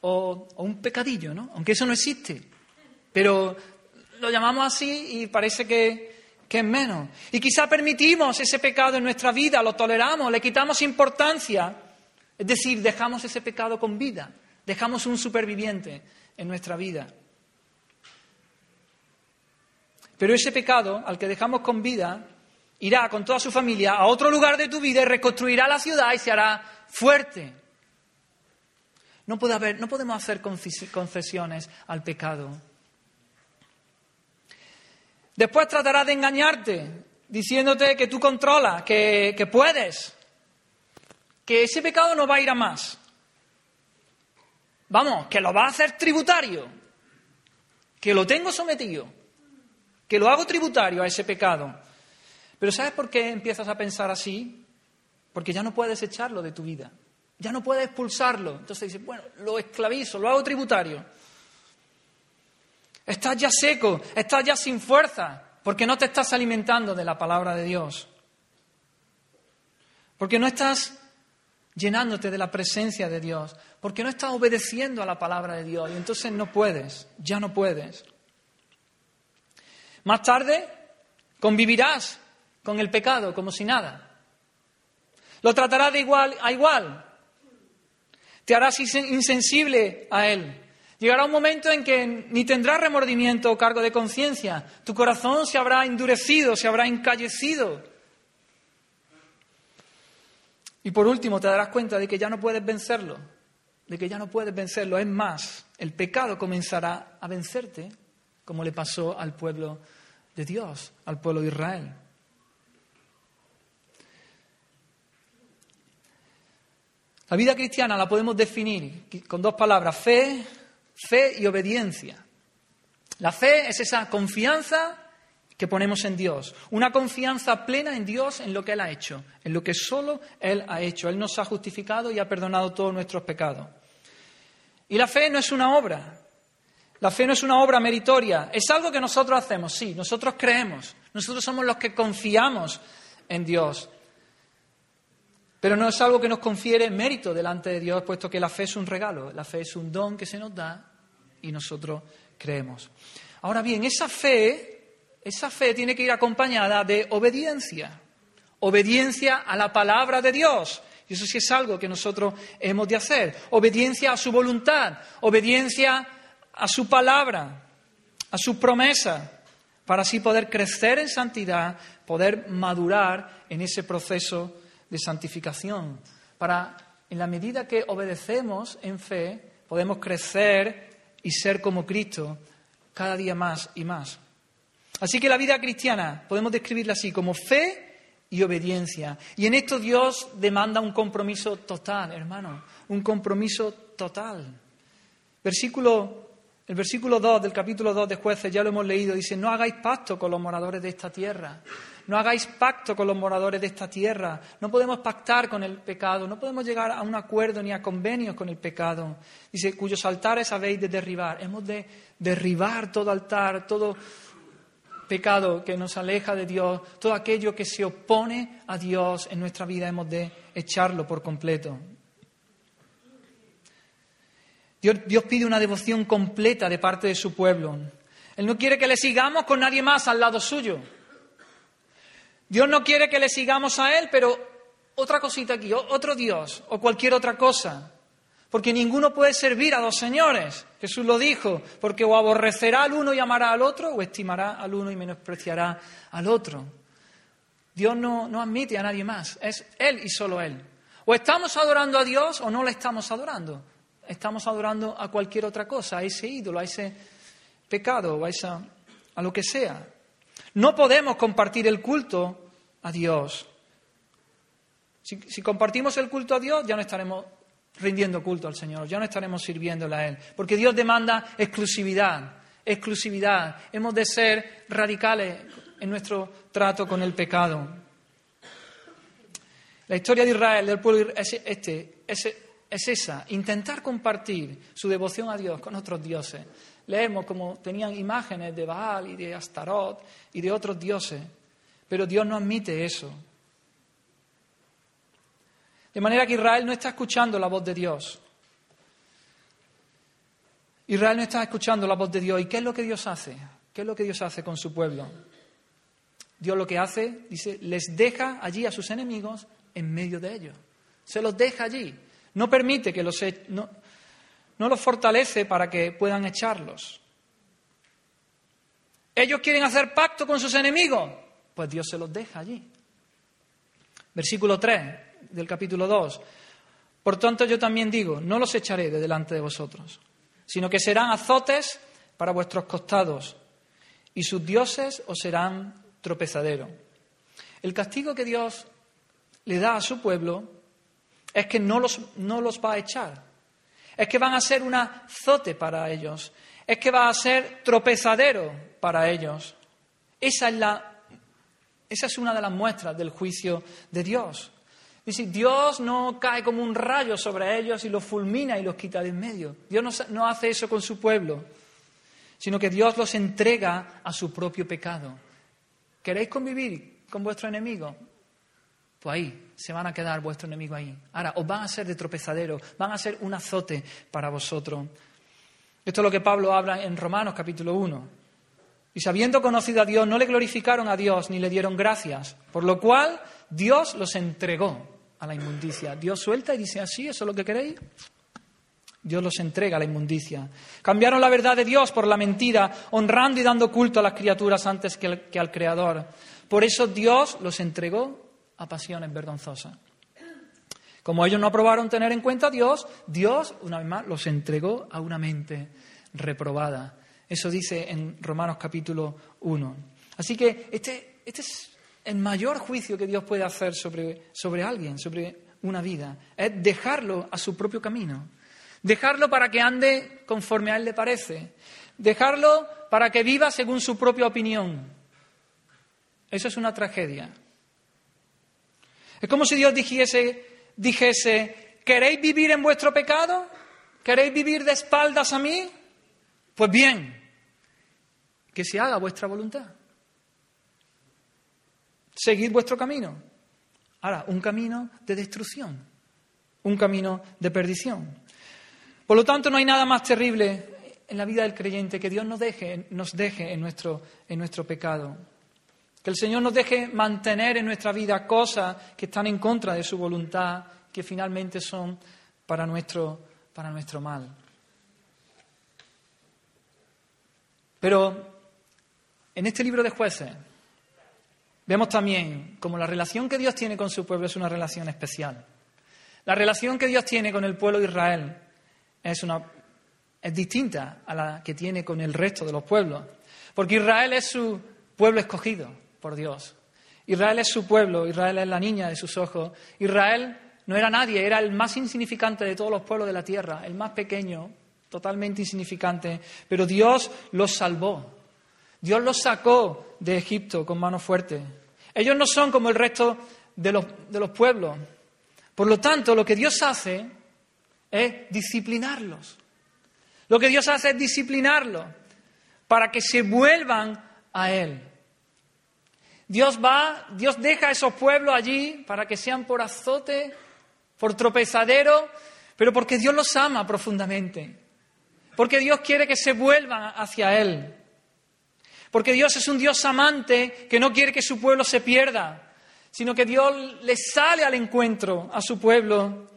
o, un pecadillo, ¿no? Aunque eso no existe. Pero lo llamamos así y parece que, que es menos. Y quizá permitimos ese pecado en nuestra vida, lo toleramos, le quitamos importancia. Es decir, dejamos ese pecado con vida, dejamos un superviviente en nuestra vida. Pero ese pecado, al que dejamos con vida, irá con toda su familia a otro lugar de tu vida y reconstruirá la ciudad y se hará fuerte. No, puede haber, no podemos hacer concesiones al pecado. Después tratará de engañarte, diciéndote que tú controlas, que, que puedes, que ese pecado no va a ir a más. Vamos, que lo va a hacer tributario, que lo tengo sometido que lo hago tributario a ese pecado. Pero ¿sabes por qué empiezas a pensar así? Porque ya no puedes echarlo de tu vida, ya no puedes expulsarlo. Entonces dices, bueno, lo esclavizo, lo hago tributario. Estás ya seco, estás ya sin fuerza, porque no te estás alimentando de la palabra de Dios. Porque no estás llenándote de la presencia de Dios, porque no estás obedeciendo a la palabra de Dios y entonces no puedes, ya no puedes. Más tarde convivirás con el pecado como si nada. Lo tratarás de igual a igual. Te harás insensible a él. Llegará un momento en que ni tendrás remordimiento o cargo de conciencia. Tu corazón se habrá endurecido, se habrá encallecido. Y por último te darás cuenta de que ya no puedes vencerlo, de que ya no puedes vencerlo. Es más, el pecado comenzará a vencerte, como le pasó al pueblo de Dios al pueblo de Israel. La vida cristiana la podemos definir con dos palabras, fe, fe y obediencia. La fe es esa confianza que ponemos en Dios, una confianza plena en Dios en lo que Él ha hecho, en lo que solo Él ha hecho. Él nos ha justificado y ha perdonado todos nuestros pecados. Y la fe no es una obra, la fe no es una obra meritoria, es algo que nosotros hacemos, sí, nosotros creemos, nosotros somos los que confiamos en Dios. Pero no es algo que nos confiere mérito delante de Dios, puesto que la fe es un regalo, la fe es un don que se nos da y nosotros creemos. Ahora bien, esa fe, esa fe tiene que ir acompañada de obediencia, obediencia a la palabra de Dios. Y eso sí es algo que nosotros hemos de hacer. Obediencia a su voluntad, obediencia a su palabra, a su promesa, para así poder crecer en santidad, poder madurar en ese proceso de santificación. Para, en la medida que obedecemos en fe, podemos crecer y ser como Cristo cada día más y más. Así que la vida cristiana podemos describirla así, como fe y obediencia. Y en esto Dios demanda un compromiso total, hermano, un compromiso total. Versículo el versículo 2 del capítulo 2 de jueces, ya lo hemos leído, dice, no hagáis pacto con los moradores de esta tierra, no hagáis pacto con los moradores de esta tierra, no podemos pactar con el pecado, no podemos llegar a un acuerdo ni a convenios con el pecado. Dice, cuyos altares habéis de derribar. Hemos de derribar todo altar, todo pecado que nos aleja de Dios, todo aquello que se opone a Dios en nuestra vida, hemos de echarlo por completo. Dios, pide una devoción completa de parte de su pueblo. Él no quiere que le sigamos con nadie más al lado suyo. Dios no quiere que le sigamos a Él, pero otra cosita aquí, otro Dios o cualquier otra cosa. Porque ninguno puede servir a dos señores. Jesús lo dijo, porque o aborrecerá al uno y amará al otro, o estimará al uno y menospreciará al otro. Dios no, no admite a nadie más, es Él y solo Él. O estamos adorando a Dios o no le estamos adorando. Estamos adorando a cualquier otra cosa, a ese ídolo, a ese pecado, o a, esa, a lo que sea. No podemos compartir el culto a Dios. Si, compartimos el culto a Dios, ya no estaremos rindiendo culto al Señor, ya no estaremos sirviéndole a Él, porque Dios demanda exclusividad, exclusividad. Hemos de ser radicales en nuestro trato con el pecado. La historia de Israel, del pueblo es, este, es, es esa, intentar compartir su devoción a Dios con otros dioses. Leemos como tenían imágenes de Baal y de Astarot y de otros dioses, pero Dios no admite eso. De manera que Israel no está escuchando la voz de Dios. Israel no está escuchando la voz de Dios. ¿Y qué es lo que Dios hace? ¿Qué es lo que Dios hace con su pueblo? Dios lo que hace, dice, les deja allí a sus enemigos en medio de ellos. Se los deja allí. No permite que los... E-, no los fortalece para que puedan echarlos. Ellos quieren hacer pacto con sus enemigos. Pues Dios se los deja allí. Versículo 3 del capítulo 2. Por tanto, yo también digo, no los echaré de delante de vosotros, sino que serán azotes para vuestros costados, y sus dioses os serán tropezadero. El castigo que Dios le da a su pueblo es que no los, no los va a echar, es que van a ser un azote para ellos, es que va a ser tropezadero para ellos. Esa es, una de las muestras del juicio de Dios. Dice, Dios no cae como un rayo sobre ellos y los fulmina y los quita de en medio. Dios no hace eso con su pueblo, sino que Dios los entrega a su propio pecado. ¿Queréis convivir con vuestro enemigo? Pues ahí, se van a quedar vuestro enemigo ahí. Ahora, os van a ser de tropezadero, van a ser un azote para vosotros. Esto es lo que Pablo habla en Romanos capítulo 1. Y habiendo conocido a Dios, no le glorificaron a Dios ni le dieron gracias, por lo cual Dios los entregó a la inmundicia. Dios suelta y dice, así, ¿eso es lo que queréis? Dios los entrega a la inmundicia. Cambiaron la verdad de Dios por la mentira, honrando y dando culto a las criaturas antes que al Creador. Por eso Dios los entregó a pasiones vergonzosas. Como ellos no aprobaron tener en cuenta a Dios, Dios, una vez más, los entregó a una mente reprobada. Eso dice en Romanos capítulo 1. Así que este, este es el mayor juicio que Dios puede hacer sobre, sobre alguien, sobre una vida, es dejarlo a su propio camino. Dejarlo para que ande conforme a él le parece. Dejarlo para que viva según su propia opinión. Eso es una tragedia. Es como si Dios dijese, dijese, ¿queréis vivir en vuestro pecado? ¿Queréis vivir de espaldas a mí? Pues bien, que se haga vuestra voluntad. Seguid vuestro camino. Ahora, un camino de destrucción, un camino de perdición. Por lo tanto, no hay nada más terrible en la vida del creyente que Dios nos deje, nos deje en, nuestro, en nuestro pecado. Que el Señor nos deje mantener en nuestra vida cosas que están en contra de su voluntad, que finalmente son para nuestro, para nuestro mal. Pero en este libro de jueces, Vemos también como la relación que Dios tiene con su pueblo es una relación especial. La relación que Dios tiene con el pueblo de Israel es, una, es distinta a la que tiene con el resto de los pueblos. Porque Israel es su pueblo escogido por Dios. Israel es su pueblo, Israel es la niña de sus ojos. Israel no era nadie, era el más insignificante de todos los pueblos de la tierra, el más pequeño, totalmente insignificante. Pero Dios los salvó. Dios los sacó de Egipto con mano fuerte. Ellos no son como el resto de los, de los pueblos. Por lo tanto, lo que Dios hace es disciplinarlos. Lo que Dios hace es disciplinarlos para que se vuelvan a Él. Dios va, Dios deja a esos pueblos allí para que sean por azote, por tropezadero, pero porque Dios los ama profundamente. Porque Dios quiere que se vuelvan hacia Él. Porque Dios es un Dios amante que no quiere que su pueblo se pierda, sino que Dios le sale al encuentro a su pueblo.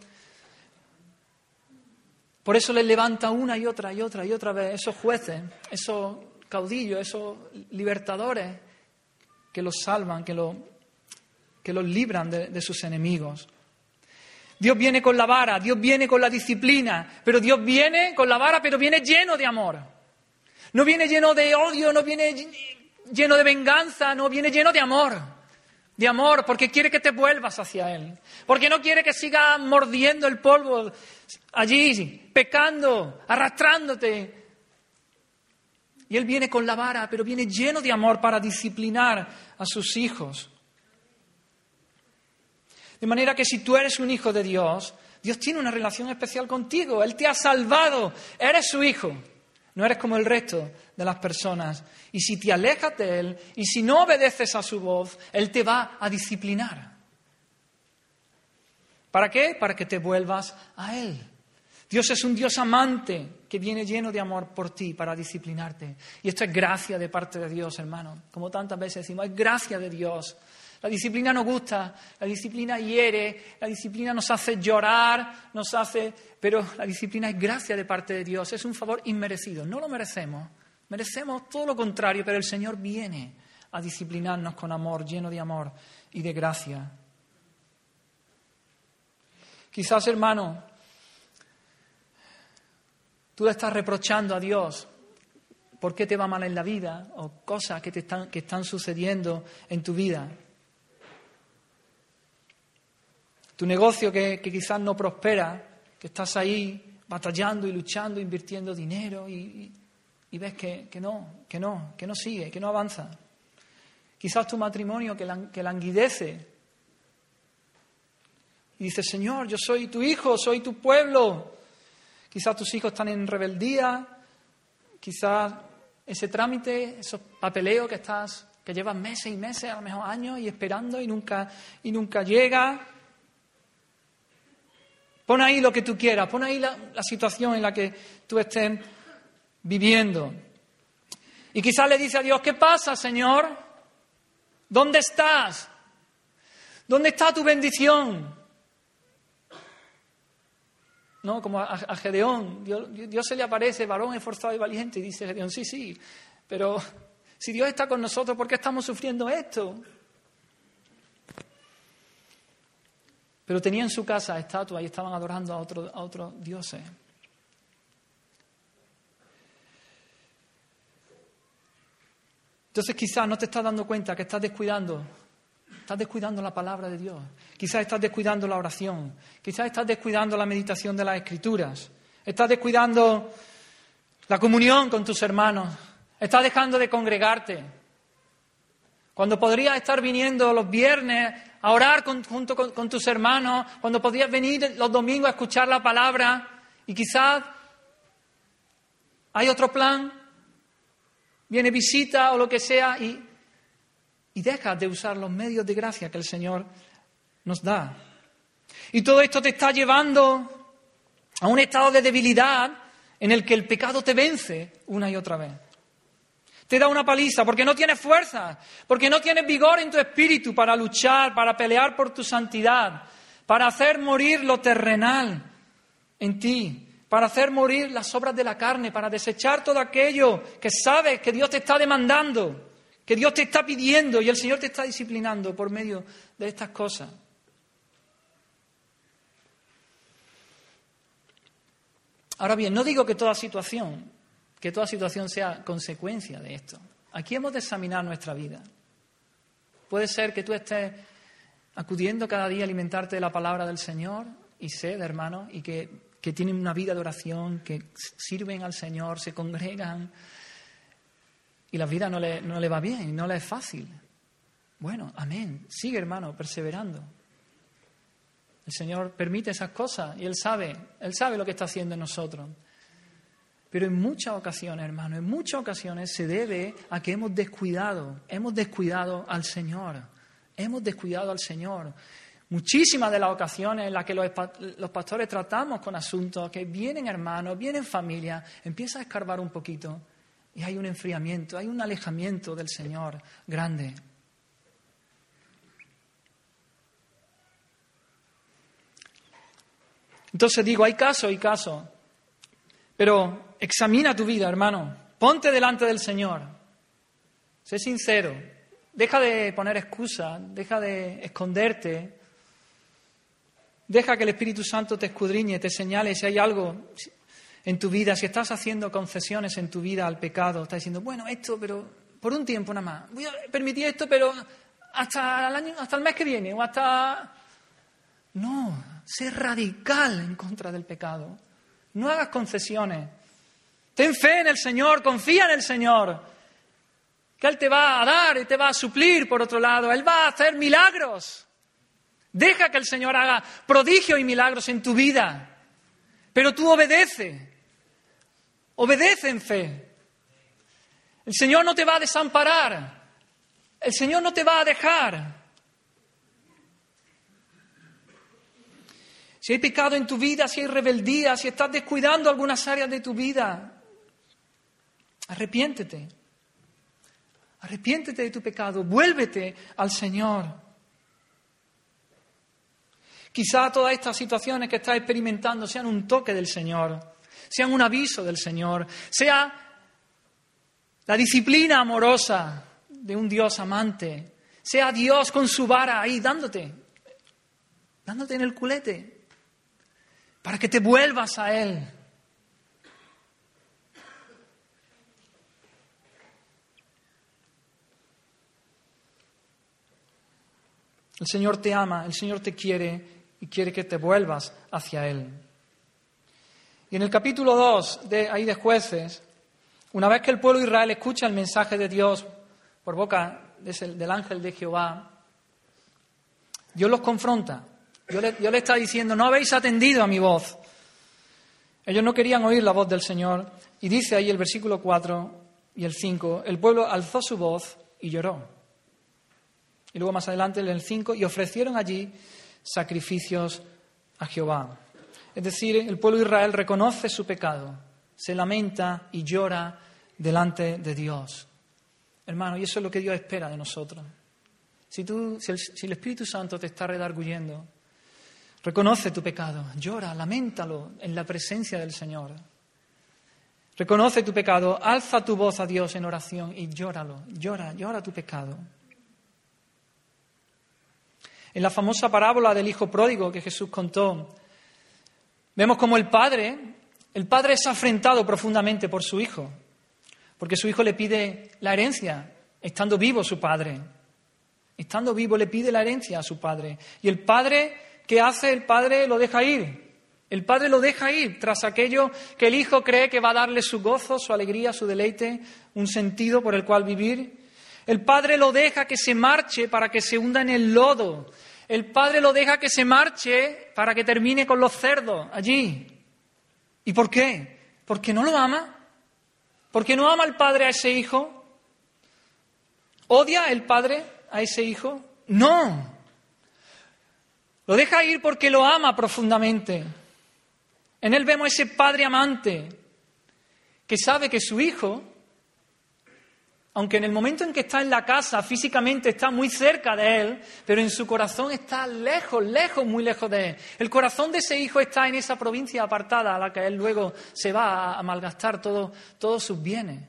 Por eso le levanta una y otra y otra y otra vez esos jueces, esos caudillos, esos libertadores que los salvan, que, que los libran de, de sus enemigos. Dios viene con la vara, Dios viene con la disciplina, pero Dios viene con la vara, pero viene lleno de amor. No viene lleno de odio, no viene lleno de venganza, no viene lleno de amor. De amor, porque quiere que te vuelvas hacia Él. Porque no quiere que sigas mordiendo el polvo allí, pecando, arrastrándote. Y Él viene con la vara, pero viene lleno de amor para disciplinar a sus hijos. De manera que si tú eres un hijo de Dios, Dios tiene una relación especial contigo. Él te ha salvado. Eres su hijo. No eres como el resto de las personas. Y si te alejas de Él y si no obedeces a su voz, Él te va a disciplinar. ¿Para qué? Para que te vuelvas a Él. Dios es un Dios amante que viene lleno de amor por ti para disciplinarte. Y esto es gracia de parte de Dios, hermano. Como tantas veces decimos, es gracia de Dios. La disciplina nos gusta, la disciplina hiere, la disciplina nos hace llorar, nos hace... Pero la disciplina es gracia de parte de Dios, es un favor inmerecido, no lo merecemos. Merecemos todo lo contrario, pero el Señor viene a disciplinarnos con amor, lleno de amor y de gracia. Quizás, hermano, tú le estás reprochando a Dios por qué te va mal en la vida o cosas que, te están, que están sucediendo en tu vida. tu negocio que, quizás no prospera, que estás ahí batallando y luchando, invirtiendo dinero y, ves que, no, que no, que no sigue, que no avanza. Quizás tu matrimonio que, que languidece. Y dices, Señor, yo soy tu hijo, soy tu pueblo. Quizás tus hijos están en rebeldía, quizás ese trámite, esos papeleos que estás, que llevas meses y meses, a lo mejor años, y esperando y nunca, y nunca llega. Pon ahí lo que tú quieras, pon ahí la, situación en la que tú estés viviendo. Y quizás le dice a Dios, ¿qué pasa, Señor? ¿Dónde estás? ¿Dónde está tu bendición? ¿No? Como a, Gedeón, Dios, se le aparece, varón esforzado y valiente, y dice Gedeón, sí, sí, pero si Dios está con nosotros, ¿por qué estamos sufriendo esto? Pero tenían en su casa estatuas y estaban adorando a otros a otro dioses. Entonces quizás no te estás dando cuenta que estás descuidando, estás descuidando la palabra de Dios, quizás estás descuidando la oración, quizás estás descuidando la meditación de las escrituras, estás descuidando la comunión con tus hermanos, estás dejando de congregarte, cuando podrías estar viniendo los viernes a orar junto con, tus hermanos, cuando podías venir los domingos a escuchar la palabra y quizás hay otro plan, viene visita o lo que sea y, y dejas de usar los medios de gracia que el Señor nos da. Y todo esto te está llevando a un estado de debilidad en el que el pecado te vence una y otra vez te da una paliza, porque no tienes fuerza, porque no tienes vigor en tu espíritu para luchar, para pelear por tu santidad, para hacer morir lo terrenal en ti, para hacer morir las obras de la carne, para desechar todo aquello que sabes que Dios te está demandando, que Dios te está pidiendo y el Señor te está disciplinando por medio de estas cosas. Ahora bien, no digo que toda situación que toda situación sea consecuencia de esto. Aquí hemos de examinar nuestra vida. Puede ser que tú estés acudiendo cada día a alimentarte de la palabra del Señor y sed, hermano, y que, tienen una vida de oración, que sirven al Señor, se congregan y la vida no le, no le va bien, no le es fácil. Bueno, amén. Sigue, hermano, perseverando. El Señor permite esas cosas y Él sabe, Él sabe lo que está haciendo en nosotros. Pero en muchas ocasiones, hermano, en muchas ocasiones se debe a que hemos descuidado, hemos descuidado al Señor, hemos descuidado al Señor. Muchísimas de las ocasiones en las que los, pastores tratamos con asuntos que vienen hermanos, vienen familias, empieza a escarbar un poquito Y hay un enfriamiento, hay un alejamiento del Señor grande. Entonces digo, hay caso, hay caso. Pero examina tu vida, hermano. Ponte delante del Señor. Sé sincero. Deja de poner excusas, deja de esconderte. Deja que el Espíritu Santo te escudriñe, te señale si hay algo en tu vida, si estás haciendo concesiones en tu vida al pecado, estás diciendo, bueno, esto, pero por un tiempo nada más. Voy a permitir esto, pero hasta el, año, hasta el mes que viene o hasta... No, sé radical en contra del pecado. No hagas concesiones. Ten fe en el Señor, confía en el Señor. Que Él te va a dar y te va a suplir, por otro lado. Él va a hacer milagros. Deja que el Señor haga prodigios y milagros en tu vida. Pero tú obedece. Obedece en fe. El Señor no te va a desamparar. El Señor no te va a dejar. Si hay pecado en tu vida, si hay rebeldía, si estás descuidando algunas áreas de tu vida, arrepiéntete. Arrepiéntete de tu pecado, vuélvete al Señor. Quizá todas estas situaciones que estás experimentando sean un toque del Señor, sean un aviso del Señor, sea la disciplina amorosa de un Dios amante, sea Dios con su vara ahí dándote, dándote en el culete, para que te vuelvas a Él. El Señor te ama, el Señor te quiere y quiere que te vuelvas hacia Él. Y en el capítulo 2 de ahí de jueces, una vez que el pueblo de Israel escucha el mensaje de Dios por boca del ángel de Jehová, Dios los confronta. Dios le, Dios le está diciendo, no habéis atendido a mi voz. Ellos no querían oír la voz del Señor. Y dice ahí el versículo 4 y el 5, el pueblo alzó su voz y lloró. Y luego más adelante en el 5, y ofrecieron allí sacrificios a Jehová. Es decir, el pueblo de Israel reconoce su pecado, se lamenta y llora delante de Dios. Hermano, y eso es lo que Dios espera de nosotros. Si, tú, si, el, si el Espíritu Santo te está redarguyendo, reconoce tu pecado, llora, lamentalo en la presencia del Señor. Reconoce tu pecado, alza tu voz a Dios en oración y llóralo, llora, llora tu pecado. En la famosa parábola del hijo pródigo que Jesús contó, vemos como el padre, el padre es afrentado profundamente por su hijo, porque su hijo le pide la herencia, estando vivo su padre. Estando vivo le pide la herencia a su padre. Y el padre, ¿qué hace? El padre lo deja ir. El padre lo deja ir tras aquello que el hijo cree que va a darle su gozo, su alegría, su deleite, un sentido por el cual vivir. El padre lo deja que se marche para que se hunda en el lodo. El padre lo deja que se marche para que termine con los cerdos allí. ¿Y por qué? Porque no lo ama. Porque no ama el padre a ese hijo. ¿Odia el padre a ese hijo? No. Lo deja ir porque lo ama profundamente. En él vemos ese padre amante que sabe que su hijo aunque en el momento en que está en la casa físicamente está muy cerca de él, pero en su corazón está lejos, lejos, muy lejos de él. El corazón de ese hijo está en esa provincia apartada a la que él luego se va a malgastar todos sus bienes.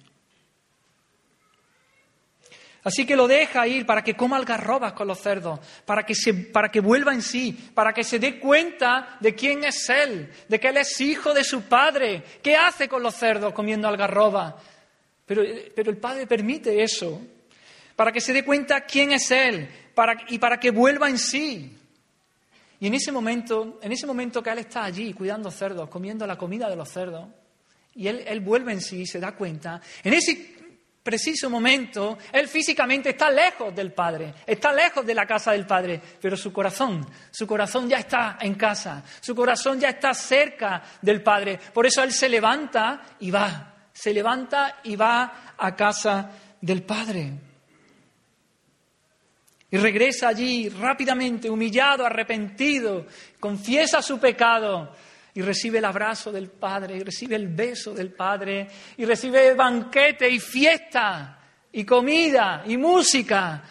Así que lo deja ir para que coma algarrobas con los cerdos, para que, para que vuelva en sí, para que se dé cuenta de quién es él, de que él es hijo de su padre. ¿Qué hace con los cerdos comiendo algarrobas? Pero, el Padre permite eso para que se dé cuenta quién es Él y para que vuelva en sí. Y en ese momento, en ese momento que Él está allí cuidando cerdos, comiendo la comida de los cerdos, y él, él vuelve en sí y se da cuenta, en ese preciso momento, Él físicamente está lejos del Padre, está lejos de la casa del Padre, pero su corazón, su corazón ya está en casa, su corazón ya está cerca del Padre. Por eso Él se levanta y va se levanta y va a casa del Padre. Y regresa allí rápidamente, humillado, arrepentido, confiesa su pecado y recibe el abrazo del Padre, y recibe el beso del Padre, y recibe banquete y fiesta, y comida, y música,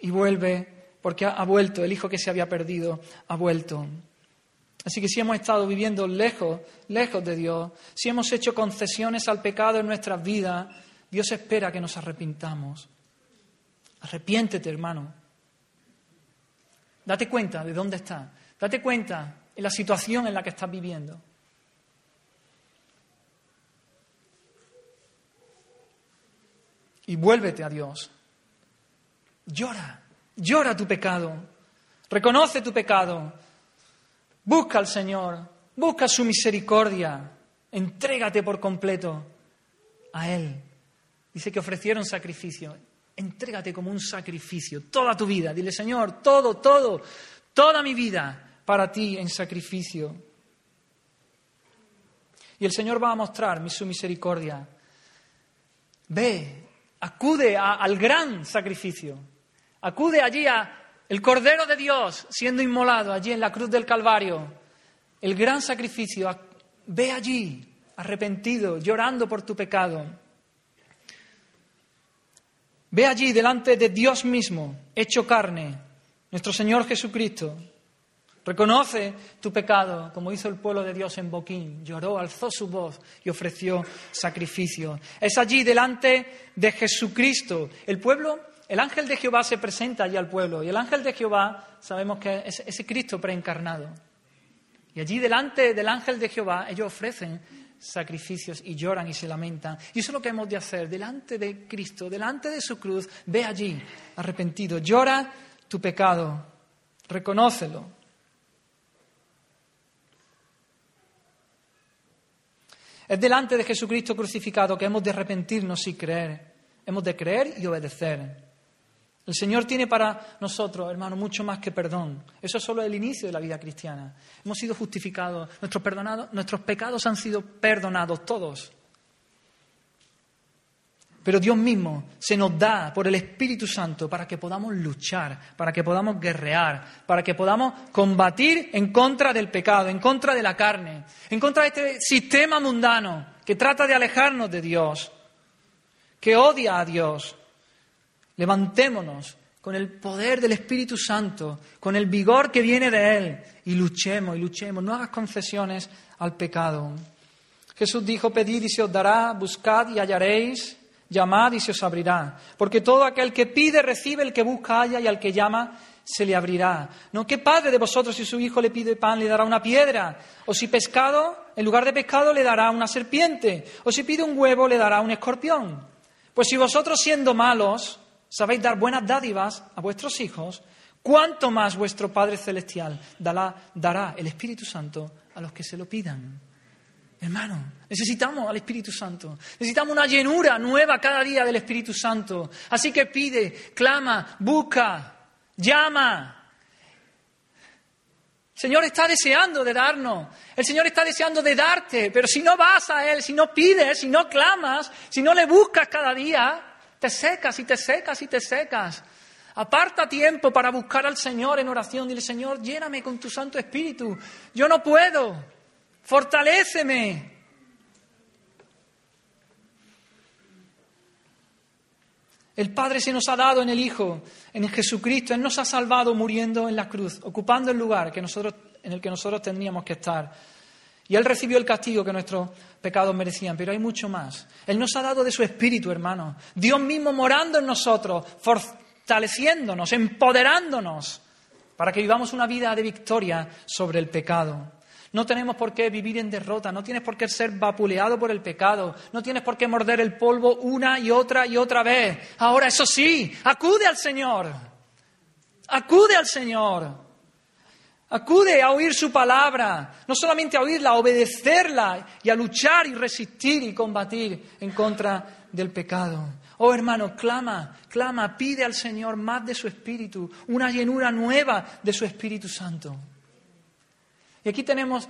y vuelve, porque ha vuelto, el hijo que se había perdido ha vuelto. Así que si hemos estado viviendo lejos, lejos de Dios, si hemos hecho concesiones al pecado en nuestras vidas, Dios espera que nos arrepintamos. Arrepiéntete, hermano. Date cuenta de dónde estás. Date cuenta en la situación en la que estás viviendo. Y vuélvete a Dios. Llora, llora tu pecado. Reconoce tu pecado. Busca al Señor, busca su misericordia. Entrégate por completo a Él. Dice que ofrecieron sacrificio. Entrégate como un sacrificio toda tu vida. Dile, Señor, todo, todo, toda mi vida para ti en sacrificio. Y el Señor va a mostrar su misericordia. Ve, acude al gran sacrificio. Acude allí a el Cordero de Dios siendo inmolado allí en la cruz del Calvario. El gran sacrificio. Ve allí, arrepentido, llorando por tu pecado. Ve allí delante de Dios mismo, hecho carne, nuestro Señor Jesucristo, Reconoce tu pecado, como hizo el pueblo de Dios en Boquín. Lloró, alzó su voz y ofreció sacrificio. Es allí delante de Jesucristo. El pueblo, el ángel de Jehová se presenta allí al pueblo. Y el ángel de Jehová, sabemos que es ese Cristo preencarnado. Y allí delante del ángel de Jehová, ellos ofrecen sacrificios y lloran y se lamentan. Y eso es lo que hemos de hacer. Delante de Cristo, delante de su cruz, ve allí, arrepentido. Llora tu pecado. Reconócelo. Es delante de Jesucristo crucificado que hemos de arrepentirnos y creer. Hemos de creer y obedecer. El Señor tiene para nosotros, hermano, mucho más que perdón. Eso es solo el inicio de la vida cristiana. Hemos sido justificados, nuestros, nuestros pecados han sido perdonados todos. Pero Dios mismo se nos da por el Espíritu Santo para que podamos luchar, para que podamos guerrear, para que podamos combatir en contra del pecado, en contra de la carne, en contra de este sistema mundano que trata de alejarnos de Dios, que odia a Dios. Levantémonos con el poder del Espíritu Santo, con el vigor que viene de Él, y luchemos y luchemos. No hagas concesiones al pecado. Jesús dijo, pedid y se os dará, buscad y hallaréis Llamad y se os abrirá. Porque todo aquel que pide recibe, el que busca halla y al que llama se le abrirá. ¿No? ¿Qué padre de vosotros si su hijo le pide pan le dará una piedra? O si pescado, en lugar de pescado le dará una serpiente? O si pide un huevo le dará un escorpión? Pues si vosotros siendo malos sabéis dar buenas dádivas a vuestros hijos, ¿cuánto más vuestro Padre Celestial dará, el Espíritu Santo a los que se lo pidan? Hermano, necesitamos al Espíritu Santo. Necesitamos una llenura nueva cada día del Espíritu Santo. Así que pide, clama, busca, llama. El Señor está deseando de darnos. El Señor está deseando de darte. Pero si no vas a Él, si no pides, si no clamas, si no le buscas cada día, te secas y te secas y te secas. Aparta tiempo para buscar al Señor en oración. Dile, Señor, lléname con tu Santo Espíritu. Yo no puedo fortaléceme. El Padre se nos ha dado en el Hijo, en Jesucristo. Él nos ha salvado muriendo en la cruz, ocupando el lugar que nosotros, en el que nosotros tendríamos que estar. Y Él recibió el castigo que nuestros pecados merecían, pero hay mucho más. Él nos ha dado de su Espíritu, hermano. Dios mismo morando en nosotros, fortaleciéndonos, empoderándonos, para que vivamos una vida de victoria sobre el pecado. No tenemos por qué vivir en derrota, no tienes por qué ser vapuleado por el pecado, no tienes por qué morder el polvo una y otra y otra vez. Ahora, eso sí, acude al Señor, acude al Señor. Acude a oír su palabra, no solamente a oírla, a obedecerla y a luchar y resistir y combatir en contra del pecado. Oh hermano, clama, clama, pide al Señor más de su Espíritu, una llenura nueva de su Espíritu Santo. Y aquí tenemos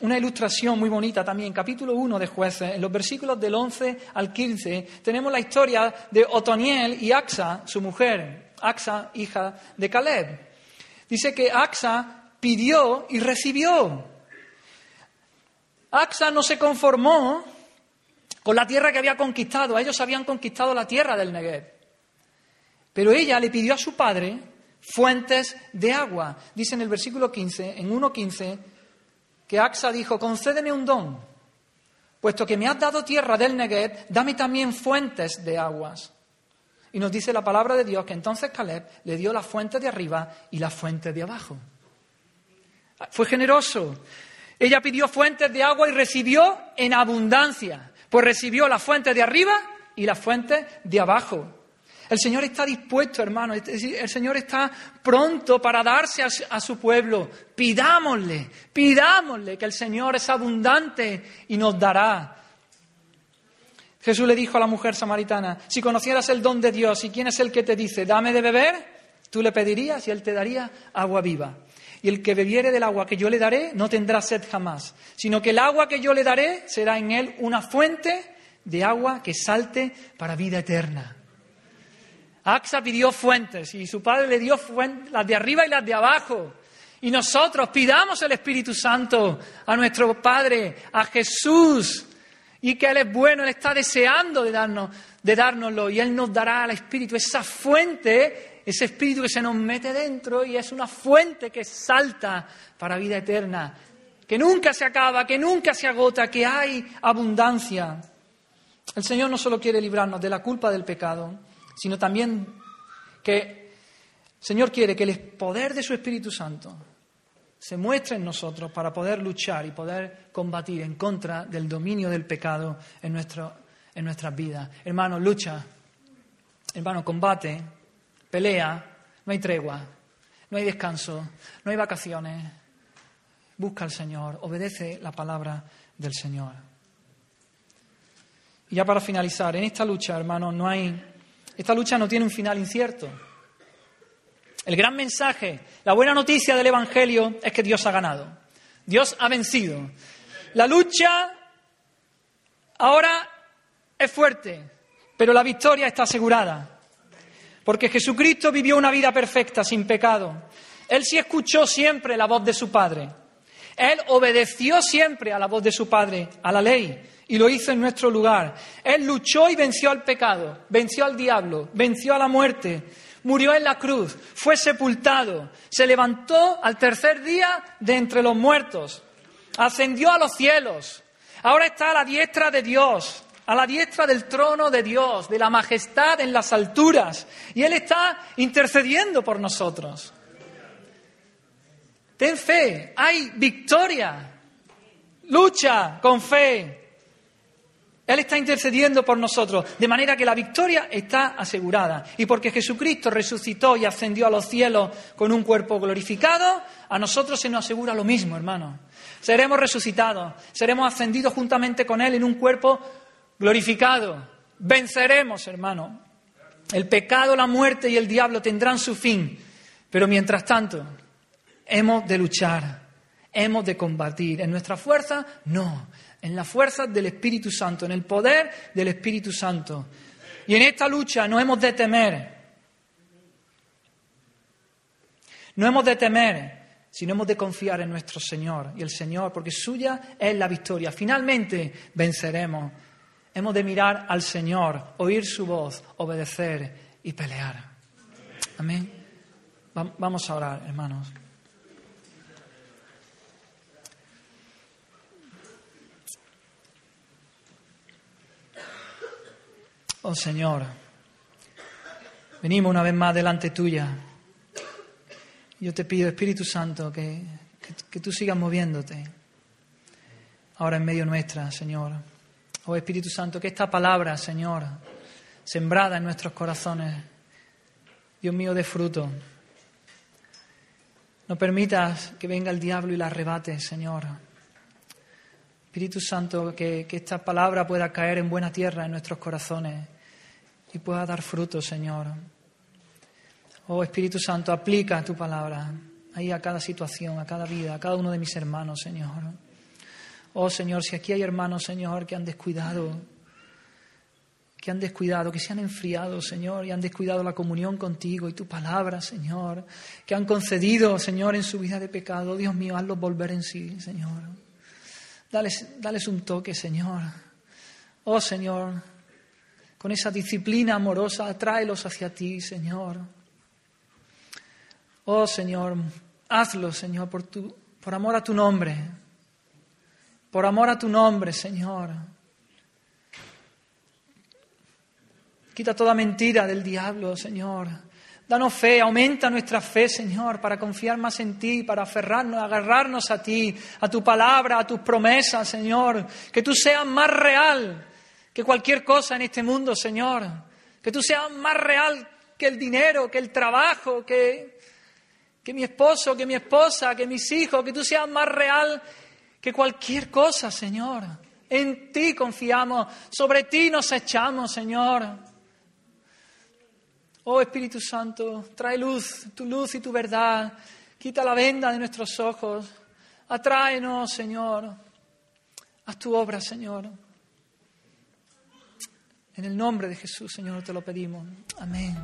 una ilustración muy bonita también, capítulo 1 de Jueces, en los versículos del 11 al 15, tenemos la historia de Otoniel y Axa, su mujer, Axa, hija de Caleb. Dice que Axa pidió y recibió. Axa no se conformó con la tierra que había conquistado. Ellos habían conquistado la tierra del Negev. Pero ella le pidió a su padre fuentes de agua. Dice en el versículo 15, en 1.15, que Axa dijo, concédeme un don, puesto que me has dado tierra del Negev, dame también fuentes de aguas. Y nos dice la palabra de Dios que entonces Caleb le dio la fuente de arriba y la fuente de abajo. Fue generoso. Ella pidió fuentes de agua y recibió en abundancia, pues recibió la fuente de arriba y la fuente de abajo. El Señor está dispuesto, hermano. El Señor está pronto para darse a su pueblo. Pidámosle, pidámosle que el Señor es abundante y nos dará. Jesús le dijo a la mujer samaritana, si conocieras el don de Dios y quién es el que te dice, dame de beber, tú le pedirías y él te daría agua viva. Y el que bebiere del agua que yo le daré no tendrá sed jamás, sino que el agua que yo le daré será en él una fuente de agua que salte para vida eterna. Axa pidió fuentes y su padre le dio las de arriba y las de abajo. Y nosotros pidamos el Espíritu Santo a nuestro Padre, a Jesús, y que Él es bueno, Él está deseando de, darnos, de dárnoslo, y Él nos dará al Espíritu, esa fuente, ese Espíritu que se nos mete dentro y es una fuente que salta para vida eterna, que nunca se acaba, que nunca se agota, que hay abundancia. El Señor no solo quiere librarnos de la culpa del pecado, sino también que el Señor quiere que el poder de su Espíritu Santo se muestre en nosotros para poder luchar y poder combatir en contra del dominio del pecado en, nuestro, en nuestras vidas. Hermano, lucha, hermano, combate, pelea, no hay tregua, no hay descanso, no hay vacaciones. Busca al Señor, obedece la palabra del Señor. Y ya para finalizar, en esta lucha, hermano, no hay esta lucha no tiene un final incierto. El gran mensaje, la buena noticia del Evangelio es que Dios ha ganado. Dios ha vencido. La lucha ahora es fuerte, pero la victoria está asegurada. Porque Jesucristo vivió una vida perfecta, sin pecado. Él sí escuchó siempre la voz de su Padre. Él obedeció siempre a la voz de su Padre, a la ley y lo hizo en nuestro lugar. Él luchó y venció al pecado, venció al diablo, venció a la muerte, murió en la cruz, fue sepultado, se levantó al tercer día de entre los muertos, ascendió a los cielos, ahora está a la diestra de Dios, a la diestra del trono de Dios, de la majestad en las alturas, y Él está intercediendo por nosotros. Ten fe, hay victoria. Lucha con fe, él está intercediendo por nosotros, de manera que la victoria está asegurada. Y porque Jesucristo resucitó y ascendió a los cielos con un cuerpo glorificado, a nosotros se nos asegura lo mismo, hermano. Seremos resucitados, seremos ascendidos juntamente con Él en un cuerpo glorificado. Venceremos, hermano. El pecado, la muerte y el diablo tendrán su fin. Pero mientras tanto, hemos de luchar, hemos de combatir. ¿En nuestra fuerza? No en la fuerza del Espíritu Santo, en el poder del Espíritu Santo. Y en esta lucha no hemos de temer, no hemos de temer, sino hemos de confiar en nuestro Señor y el Señor, porque suya es la victoria. Finalmente venceremos. Hemos de mirar al Señor, oír su voz, obedecer y pelear. Amén. Vamos a orar, hermanos. Oh Señor, venimos una vez más delante tuya. Yo te pido, Espíritu Santo, que, que, tú sigas moviéndote ahora en medio nuestra, Señor. Oh Espíritu Santo, que esta palabra, Señor, sembrada en nuestros corazones, Dios mío, de fruto. No permitas que venga el diablo y la arrebate, Señor. Espíritu Santo, que, esta palabra pueda caer en buena tierra en nuestros corazones y pueda dar fruto, Señor. Oh Espíritu Santo, aplica tu palabra ahí a cada situación, a cada vida, a cada uno de mis hermanos, Señor. Oh Señor, si aquí hay hermanos, Señor, que han descuidado, que han descuidado, que se han enfriado, Señor, y han descuidado la comunión contigo y tu palabra, Señor, que han concedido, Señor, en su vida de pecado, Dios mío, hazlos volver en sí, Señor. Dales, un toque, Señor. Oh, Señor, con esa disciplina amorosa, atráelos hacia ti, Señor. Oh, Señor, hazlo, Señor, por, tu, por amor a tu nombre. Por amor a tu nombre, Señor. Quita toda mentira del diablo, Señor. Danos fe, aumenta nuestra fe, Señor, para confiar más en ti, para aferrarnos, agarrarnos a ti, a tu palabra, a tus promesas, Señor. Que tú seas más real que cualquier cosa en este mundo, Señor. Que tú seas más real que el dinero, que el trabajo, que, que mi esposo, que mi esposa, que mis hijos. Que tú seas más real que cualquier cosa, Señor. En ti confiamos, sobre ti nos echamos, Señor. Oh Espíritu Santo, trae luz, tu luz y tu verdad. Quita la venda de nuestros ojos. Atráenos, Señor. Haz tu obra, Señor. En el nombre de Jesús, Señor, te lo pedimos. Amén.